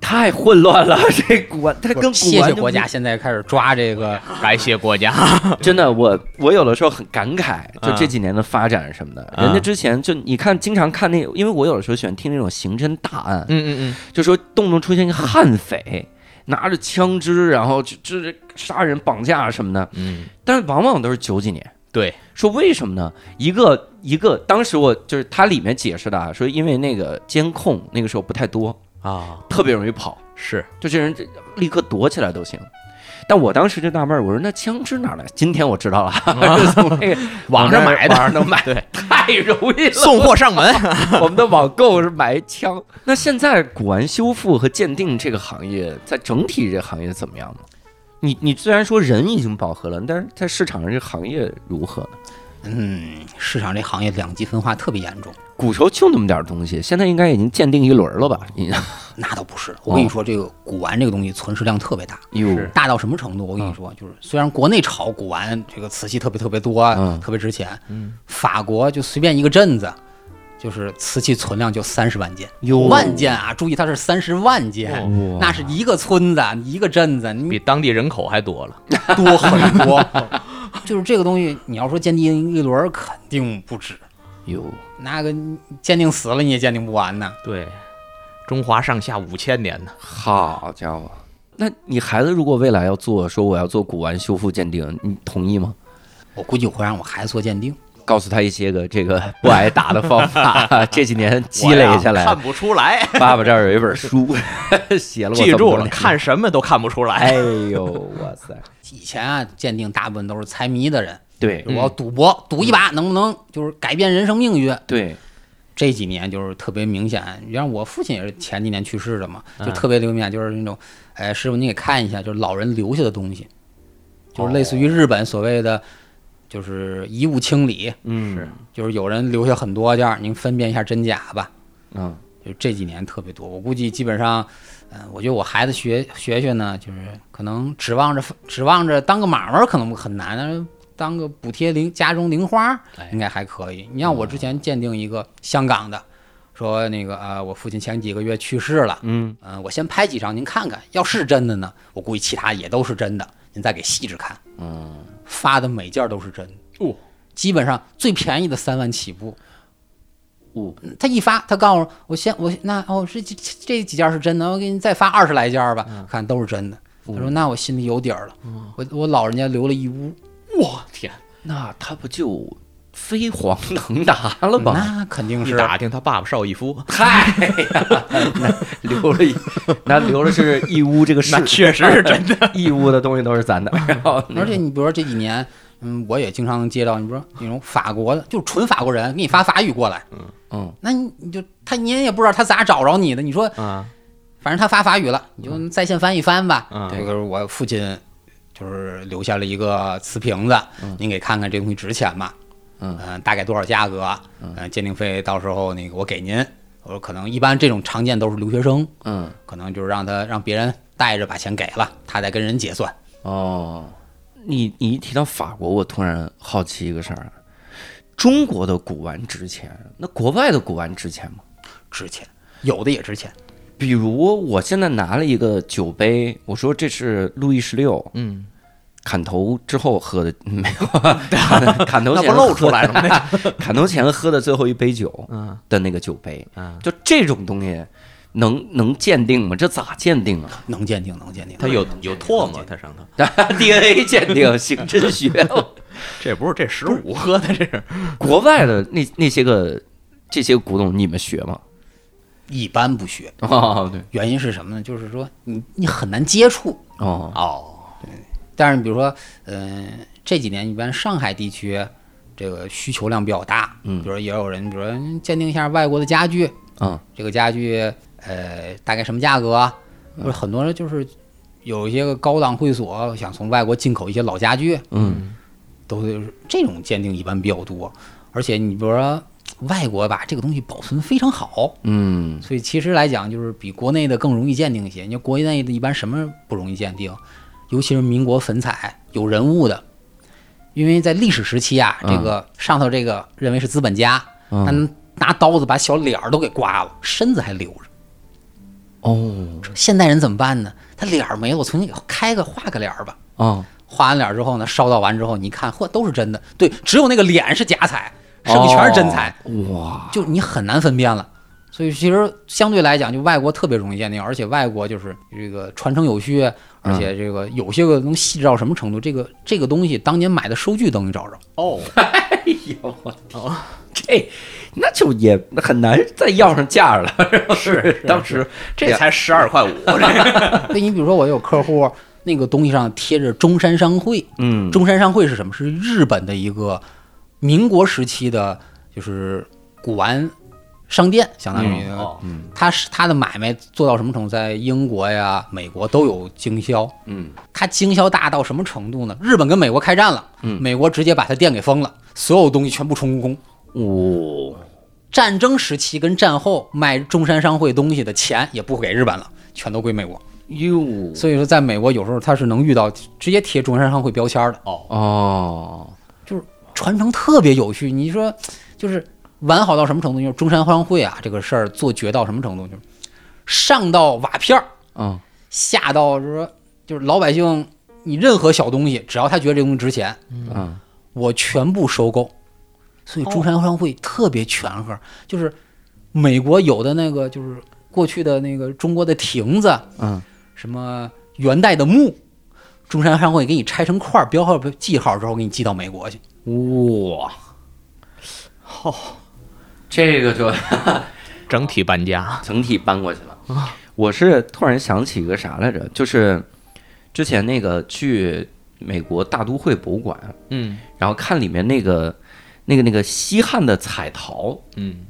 太混乱了！这古玩，它跟古 谢谢国家，现在开始抓这个，感谢国家，真的，我我有的时候很感慨，就啊这几年的发展什么的。啊人家之前就你看，经常看那，因为我有的时候喜欢听那种刑侦大案，嗯嗯就说动不动出现一个悍匪，拿着枪支，然后就就是杀人、绑架什么的，嗯嗯，但是往往都是九几年。对，说为什么呢？一个一个，当时我就是它里面解释的啊，说因为那个监控那个时候不太多，啊，特别容易跑，是就这人立刻躲起来都行。但我当时就纳闷儿，我说那枪支哪来？今天我知道了，是从那个网上买的网上能买，对，太容易了。送货上门，我们的网购是买一枪。那现在古玩修复和鉴定这个行业，在整体这个行业怎么样呢？你你虽然说人已经饱和了，但是在市场上这个行业如何呢？嗯，市场这行业两极分化特别严重。古时候就那么点儿东西，现在应该已经鉴定一轮了吧？你 那倒不是，我跟你说，这个古玩这个东西存世量特别大，是大到什么程度？我跟你说，就是虽然国内炒古玩这个瓷器特别特别多，嗯特别值钱，嗯，法国就随便一个镇子，就是瓷器存量就三十万件，有万件啊！注意，它是三十万件，那是一个村子，一个镇子，你比当地人口还多了，多很多。就是这个东西，你要说鉴定一轮肯定不止，哟，那个鉴定死了你也鉴定不完呢。对，中华上下五千年呢，好家伙！那你孩子如果未来要做，说我要做古玩修复鉴定，你同意吗？我估计我会让我孩子做鉴定。告诉他一些个这个不挨打的方法，这几年积累下来看。不出来，爸爸这儿有一本书，写了我记住了，看什么都看不出来。哎呦，哇塞！以前啊，鉴定大部分都是财迷的人，对我要赌博，赌一把能不能就是改变人生命运。对，这几年就是特别明显，你像我父亲也是前几年去世的嘛，就嗯特别明显，就是那种，哎，师傅你给看一下，就是老人留下的东西，就是类似于日本所谓的，就是遗物清理，嗯就是有人留下很多件儿，您分辨一下真假吧。嗯，就这几年特别多，我估计基本上，嗯、我觉得我孩子学学学呢，就是可能指望着指望着当个买卖可能很难，但是当个补贴零家中零花应该还可以。你像我之前鉴定一个香港的说那个啊、我父亲前几个月去世了，嗯嗯、我先拍几张您看看，要是真的呢，我估计其他也都是真的，您再给细致看。嗯，发的每件都是真。的，哦，基本上最便宜的三万起步。哦，他一发，他告诉我，我先我那哦，这这这几件是真的，我给你再发二十来件吧，看都是真的。他说那我心里有底儿了，我我老人家留了一屋，我天，那他不就飞黄腾达了吧？那肯定是。打听他爸爸邵逸夫，嗨呀，那留了一，那留的是义乌这个市，那确实是真的，义乌的东西都是咱的。然 后而且你比如说这几年，嗯，我也经常能接到，你比如说那种法国的，就是纯法国人给你发法语过来，嗯。那你你就他您也不知道他咋找着你的，你说啊，反正他发法语了，你就在线翻译翻吧。嗯。这个我父亲就是留下了一个瓷瓶子，您给看看这东西值钱吗？嗯呃大概多少价格？嗯、鉴定费到时候那个我给您。我说可能一般这种常见都是留学生，嗯可能就是让他让别人带着把钱给了，他再跟人结算。哦，你你一提到法国，我突然好奇一个事儿，啊中国的古玩值钱，那国外的古玩值钱吗？值钱，有的也值钱。比如我现在拿了一个酒杯，我说这是路易十六嗯，砍头之后喝的，没有砍 砍头那前不露出来了吗？砍头前喝的最后一杯酒嗯的那个酒杯，嗯，就这种东西能能鉴定吗？这咋鉴定啊能鉴定，能鉴定。它有有唾沫，它上头？DNA 鉴定，刑侦学。这不是这十五喝的，这是国外的那那些个这些古董，你们学吗？一般不学，哦，对，原因是什么呢？就是说你你很难接触。哦，哦，但是比如说，嗯、这几年一般上海地区这个需求量比较大，嗯比如也有人，比如说鉴定一下外国的家具，嗯，这个家具呃大概什么价格啊？或者很多人就是有一些个高档会所想从外国进口一些老家具，嗯都是这种鉴定一般比较多。而且你比如说外国吧，这个东西保存非常好，嗯所以其实来讲，就是比国内的更容易鉴定一些。你说国内的一般什么不容易鉴定？尤其是民国粉彩有人物的，因为在历史时期啊，嗯这个上头这个认为是资本家，嗯他拿刀子把小脸儿都给刮了，身子还留着。哦现代人怎么办呢？他脸儿没了，我重新给开个画个脸儿吧。哦，画完脸儿之后呢，烧到完之后，你一看，嚯，都是真的。对，只有那个脸是假彩，剩下全是真彩。哦哇，就你很难分辨了。所以其实相对来讲，就外国特别容易鉴定，而且外国就是这个传承有序，而且这个有些个能细致到什么程度，这个这个东西当年买的收据都能找着。哦，哎呦我操，这那就也很难再要上价了，是当时这才十二块五，这个所以你比如说，我有客户那个东西上贴着中山商会，嗯中山商会是什么？是日本的一个民国时期的，就是古玩商店，相当于。哦嗯他是他的买卖做到什么程度，在英国呀、美国都有经销。嗯他经销大到什么程度呢？日本跟美国开战了，嗯美国直接把他店给封了，所有东西全部充公。哦战争时期跟战后卖中山商会东西的钱也不给日本了，全都归美国。哟所以说，在美国有时候他是能遇到直接贴中山商会标签的，哦哦，就是传承特别有序。你说，就是完好到什么程度？就是中山商会啊，这个事儿做绝到什么程度？就是上到瓦片儿，嗯下到就是说，就是老百姓，你任何小东西，只要他觉得这东西值钱，嗯我全部收购。所以中山商会特别全和，就是美国有的那个就是过去的那个中国的亭子，嗯什么元代的墓，中山商会给你拆成块儿，标号记号之后给你寄到美国去。哇，哦，这个就 整体搬家，整体搬过去了。我是突然想起一个啥来着，就是之前那个去美国大都会博物馆，嗯。然后看里面那个那个那个西汉的彩陶，嗯。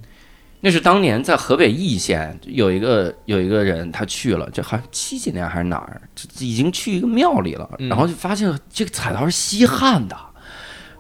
那是当年在河北易县有一个有一个人他去了，这好像七几年还是哪儿，这已经去一个庙里了，嗯。然后就发现这个彩陶是西汉的，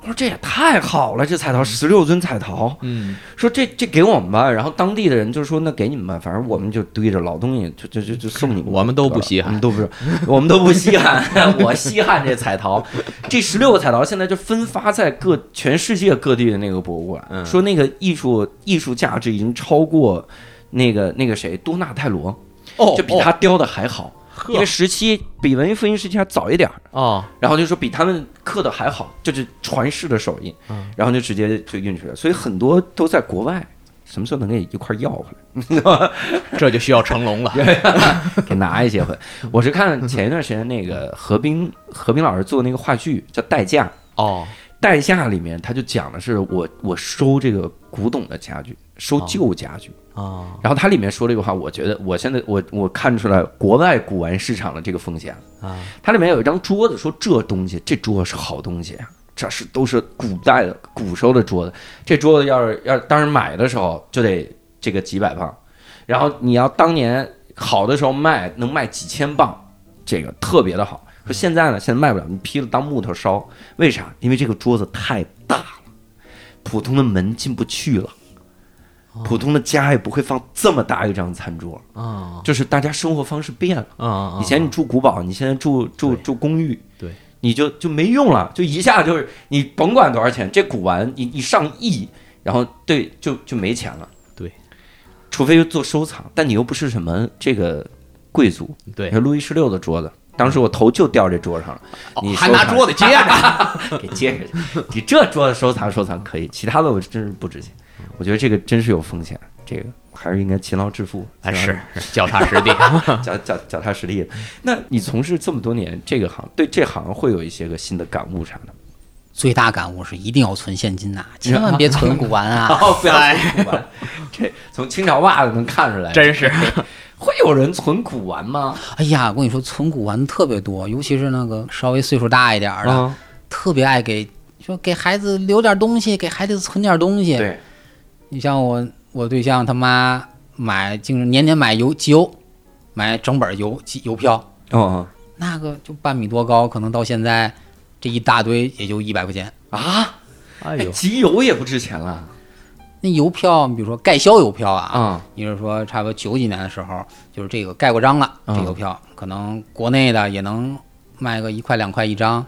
我说这也太好了，这彩陶十六尊彩陶，嗯，说这这给我们吧。然后当地的人就说那给你们吧，反正我们就堆着老东西，就就就就送你们。我们都不稀罕都不是，我们都不稀罕。我稀罕这彩陶，这十六个彩陶现在就分发在各全世界各地的那个博物馆，嗯说那个艺术艺术价值已经超过那个那个谁多纳泰罗，哦就比他雕的还好。因为时期比文艺复兴时期还早一点儿，哦，然后就说比他们刻的还好，就是传世的手印，嗯。然后就直接就运出来，所以很多都在国外，什么时候能给一块儿要回来？这就需要成龙了。给拿一些回来。我是看前一段时间那个何冰何冰老师做那个话剧叫《代驾》，哦，代驾里面他就讲的是我我收这个古董的家具，收旧家具。哦，然后它里面说这个话，我觉得我现在我我看出来国外古玩市场的这个风险啊。它里面有一张桌子，说这东西这桌子是好东西啊，这是都是古代的古时候的桌子，这桌子要是要当时买的时候就得这个几百磅，然后你要当年好的时候卖能卖几千磅，这个特别的好。说现在呢，现在卖不了，你劈了当木头烧，为啥？因为这个桌子太大了，普通的门进不去了。普通的家也不会放这么大一张餐桌，啊，就是大家生活方式变了。啊，以前你住古堡，你现在住住住公寓，对，你就就没用了，就一下就是你甭管多少钱，这古玩你你上亿，然后对就就没钱了。对，除非做收藏，但你又不是什么这个贵族。对路易十六的桌子，当时我头就掉这桌上了，你哦还拿桌子接着，给接着去。你这桌子收藏收藏可以，其他的我真是不值钱。我觉得这个真是有风险，这个还是应该勤劳致富。哎，是是脚踏实地。脚脚脚踏实地。那你从事这么多年这个行，对这行会有一些个新的感悟啥的？最大感悟是一定要存现金呐、千万别存古玩啊！哦，不要存古玩，这从清朝袜子能看出来。真是会有人存古玩吗？哎呀，我跟你说，存古玩特别多，尤其是那个稍微岁数大一点的，啊，特别爱给说给孩子留点东西，给孩子存点东西。对，你像我我对象他妈买，就是年年买邮集邮，买整本邮寄邮票，哦哦。那个就半米多高，可能到现在这一大堆也就一百块钱。啊，哎，哎呦，集邮也不值钱了。那邮票，比如说盖销邮票啊，嗯你是说差不多九几年的时候，就是这个盖过章了，嗯这邮票可能国内的也能卖个一块两块一张，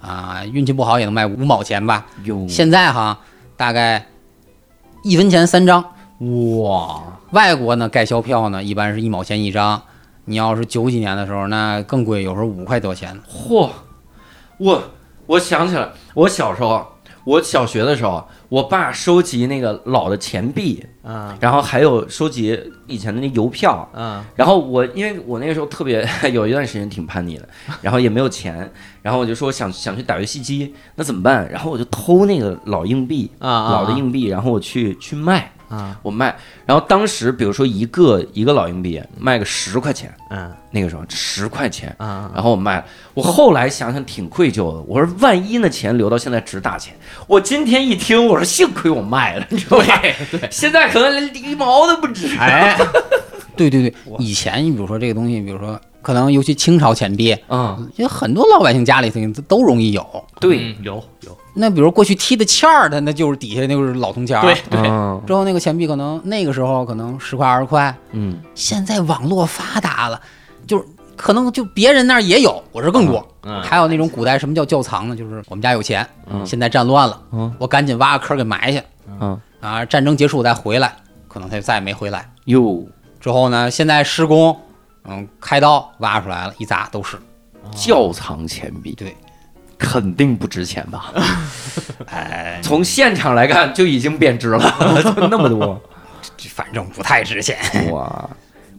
啊，运气不好也能卖五毛钱吧。哟。现在哈，大概一分钱三张。哇，外国呢盖销票呢，一般是一毛钱一张。你要是九几年的时候，那更贵，有时候五块多钱。嚯，我我想起来，我小时候，我小学的时候，我爸收集那个老的钱币，嗯然后还有收集以前的那邮票，嗯然后我因为我那个时候特别 有一段时间挺叛逆的，然后也没有钱，然后我就说想想去打游戏机，那怎么办？然后我就偷那个老硬币，啊。老的硬币，然后我去去卖，啊我卖。然后当时比如说一个一个老硬币卖个十块钱，嗯那个时候十块钱。啊然后我卖了，我后来想想挺愧疚的。我说万一那钱留到现在值大钱，我今天一听，我说幸亏我卖了，你知道吧？对现在可能连一毛都不值。哎 对对对，以前你比如说这个东西，比如说可能尤其清朝钱币，嗯，因为很多老百姓家里头都容易有。对，有那比如过去踢的欠儿，它那就是底下那就是老铜钱儿。对对嗯之后那个钱币可能那个时候可能十块二十块，嗯，现在网络发达了，就是可能就别人那儿也有，我这儿更多。嗯还有那种古代什么叫窖藏呢？就是我们家有钱，嗯现在战乱了，嗯我赶紧挖个坑给埋下，嗯，啊，战争结束再回来，可能他就再也没回来。哟，之后呢，现在施工，嗯，开刀挖出来了，一砸都是。窖藏钱币，对，肯定不值钱吧？哎，从现场来看就已经贬值了，就那么多。反正不太值钱。哇，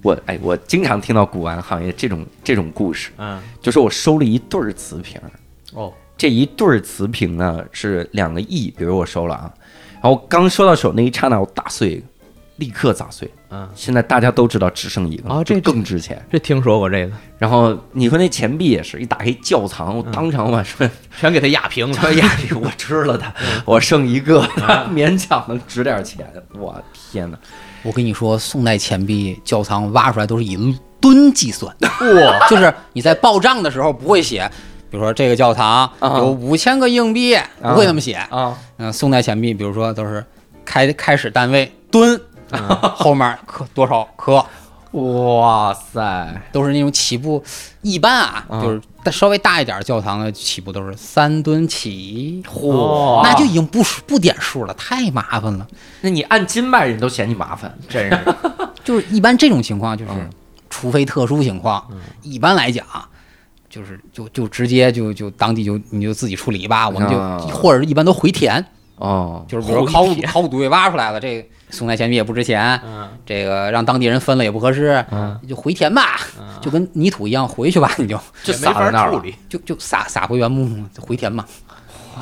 我哎，我经常听到古玩行业这种这种故事，嗯就是我收了一对儿瓷瓶，哦这一对儿瓷瓶呢是两个亿，比如我收了啊，然后刚收到手那一刹那我打碎一个，立刻砸碎。嗯，现在大家都知道只剩一个啊这就更值钱。这听说过这个，然后你说那钱币也是一打开窖藏，我当场把说全给他压平了。压平，我吃了它，我剩一个，勉强能值点钱。我天哪！我跟你说，宋代钱币窖藏挖出来都是以吨计算，哇，就是你在报账的时候不会写，比比如说这个教堂啊有五千个硬币，不会那么写。啊，嗯，宋代钱币，比如说都是开开始单位吨，后面磕多少磕，哇塞，都是那种起步，一般啊，嗯。就是稍微大一点儿教堂的起步都是三吨起，嚯，那就已经不数不点数了，太麻烦了。那你按斤卖人都嫌你麻烦，真是。就是一般这种情况，就是、嗯。除非特殊情况，一般来讲。就是就就直接就就当地就你就自己处理吧，我们就、啊。或者是一般都回填，哦，就是比如考古考古队挖出来了，这个宋代钱币也不值钱，嗯这个让当地人分了也不合适，嗯就回填吧，就跟泥土一样回去吧，你就就撒在那儿。就就撒撒回原木回填吧。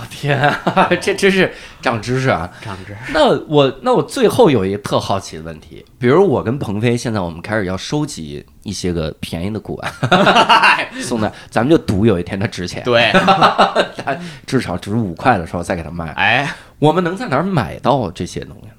天啊，这真是长知识啊！长知识那我那我最后有一个特好奇的问题，比如我跟鹏飞现在我们开始要收集一些个便宜的古玩，送的，咱们就赌有一天它值钱，对，它至少值五块的时候再给它卖。哎，我们能在哪儿买到这些东西呢？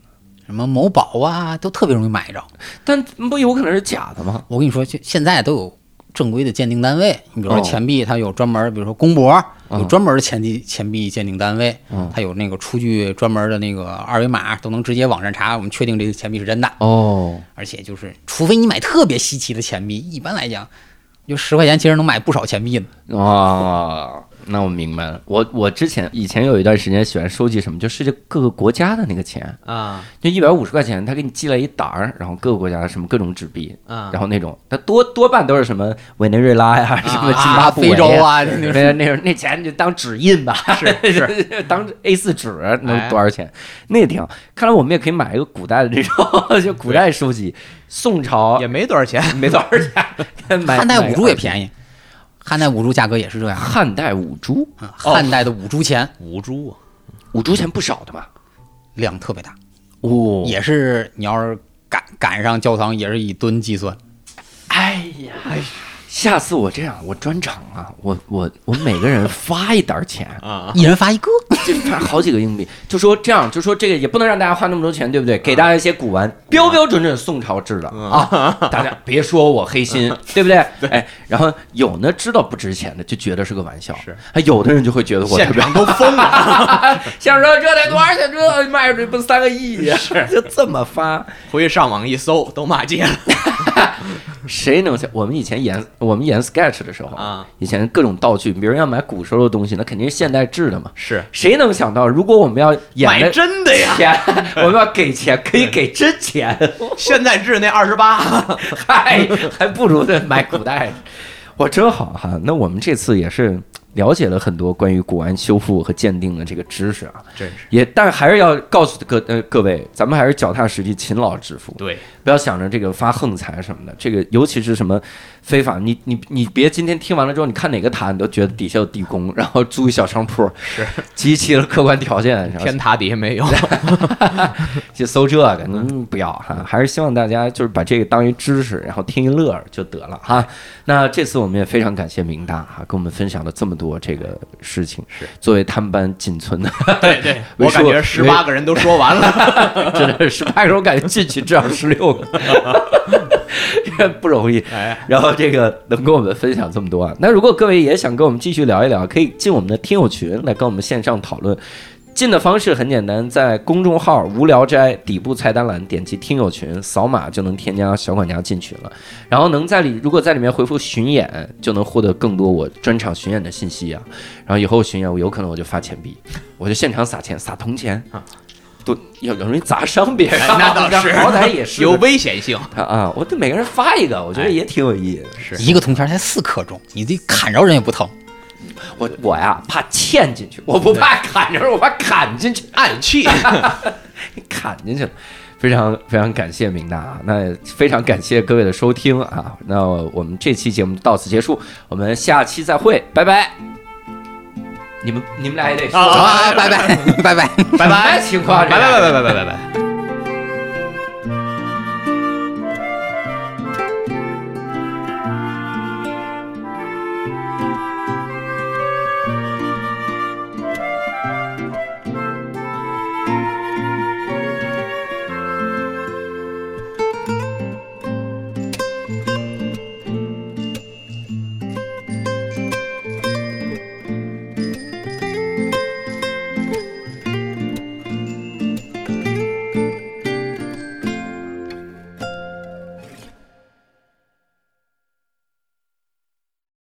什么某宝啊，都特别容易买着。但不有可能是假的吗？我跟你说，就现在都有正规的鉴定单位，你比如说哦钱币，它有专门，比如说公博嗯有专门的钱币钱币鉴定单位嗯，它有那个出具专门的那个二维码，都能直接网上查，我们确定这个钱币是真的。哦，而且就是，除非你买特别稀奇的钱币，一般来讲，就十块钱其实能买不少钱币的。哦，那我明白了。我我之前以前有一段时间喜欢收集什么，就世界各个国家的那个钱，啊就一百五十块钱，他给你寄了一沓儿，然后各个国家的什么各种纸币，啊然后那种，它多多半都是什么委内瑞拉呀，什么津巴布韦非洲，啊，那那那那那钱就当纸印吧，是是当 A 四纸能哎多少钱？那也挺好。看来我们也可以买一个古代的这种，就古代收集，宋朝也没多少钱。没多少钱，买汉代五铢也便宜。宜，汉代五铢价格也是这样。汉代五铢，嗯汉代的五铢钱五铢啊，五铢钱不少的吧？量特别大，哦，也是你要是赶赶上教堂，也是以吨计算。哎呀，下次我这样，我专场啊，我我我每个人发一沓钱，啊，一人发一个，就发好几个硬币，就说这样，就说这个也不能让大家花那么多钱，对不对？给大家一些古玩，标标准准宋朝制的啊，大家别说我黑心，对不 对？哎，然后有呢知道不值钱的，就觉得是个玩笑，是，还有的人就会觉得我特别现场都疯了，想说这得多少钱？这卖出去不三个亿呀？就这么发，回去上网一搜都骂街了谁能想？我们以前演我们演 sketch 的时候啊，以前各种道具，别人要买古时候的东西，那肯定是现代制的嘛。是谁能想到，如果我们要演买的真的呀，钱，我们要给钱，可以给真钱，现代制那二十八，嗨还不如那买古代。哇，真好哈！那我们这次也是了解了很多关于古玩修复和鉴定的这个知识啊，真是也但还是要告诉各呃各位，咱们还是脚踏实地、勤劳致富，对，不要想着这个发横财什么的。这个尤其是什么非法，你你你别今天听完了之后，你看哪个塔你都觉得底下有地宫，然后租一小商铺，是。集齐了客观条件，天塔底下没有，就搜这个，嗯，不要哈，还是希望大家就是把这个当一知识，然后听一乐儿就得了哈。那这次我们也非常感谢明大哈，跟我们分享了这么多这个事情，是。作为他们班仅存的，对对，我感觉十八个人都说完了，真的是十八个人，我感觉进去至少十六个，不容易。哎，然后这个能跟我们分享这么多啊，那如果各位也想跟我们继续聊一聊，可以进我们的听友群来跟我们线上讨论。进的方式很简单，在公众号“无聊斋”底部菜单栏点击听友群，扫码就能添加小管家进群了。然后能在里，如果在里面回复“巡演”，就能获得更多我专场巡演的信息啊。然后以后巡演，我有可能我就发钱币，我就现场撒钱，撒铜钱啊，都要容易砸伤别人，哎那倒是 好歹也是有危险性，啊啊！我对每个人发一个，我觉得也挺有意义的。是一个铜钱才四克重，你这砍着人也不疼。我我呀怕嵌进去，我不怕砍着，我怕砍进去，暗器，砍进去了。非常非常感谢明大啊，那非常感谢各位的收听啊，那我们这期节目到此结束，我们下期再会，拜拜。你们你们俩也得说啊拜，拜拜 拜拜。拜拜，情况，拜拜拜拜拜拜拜拜。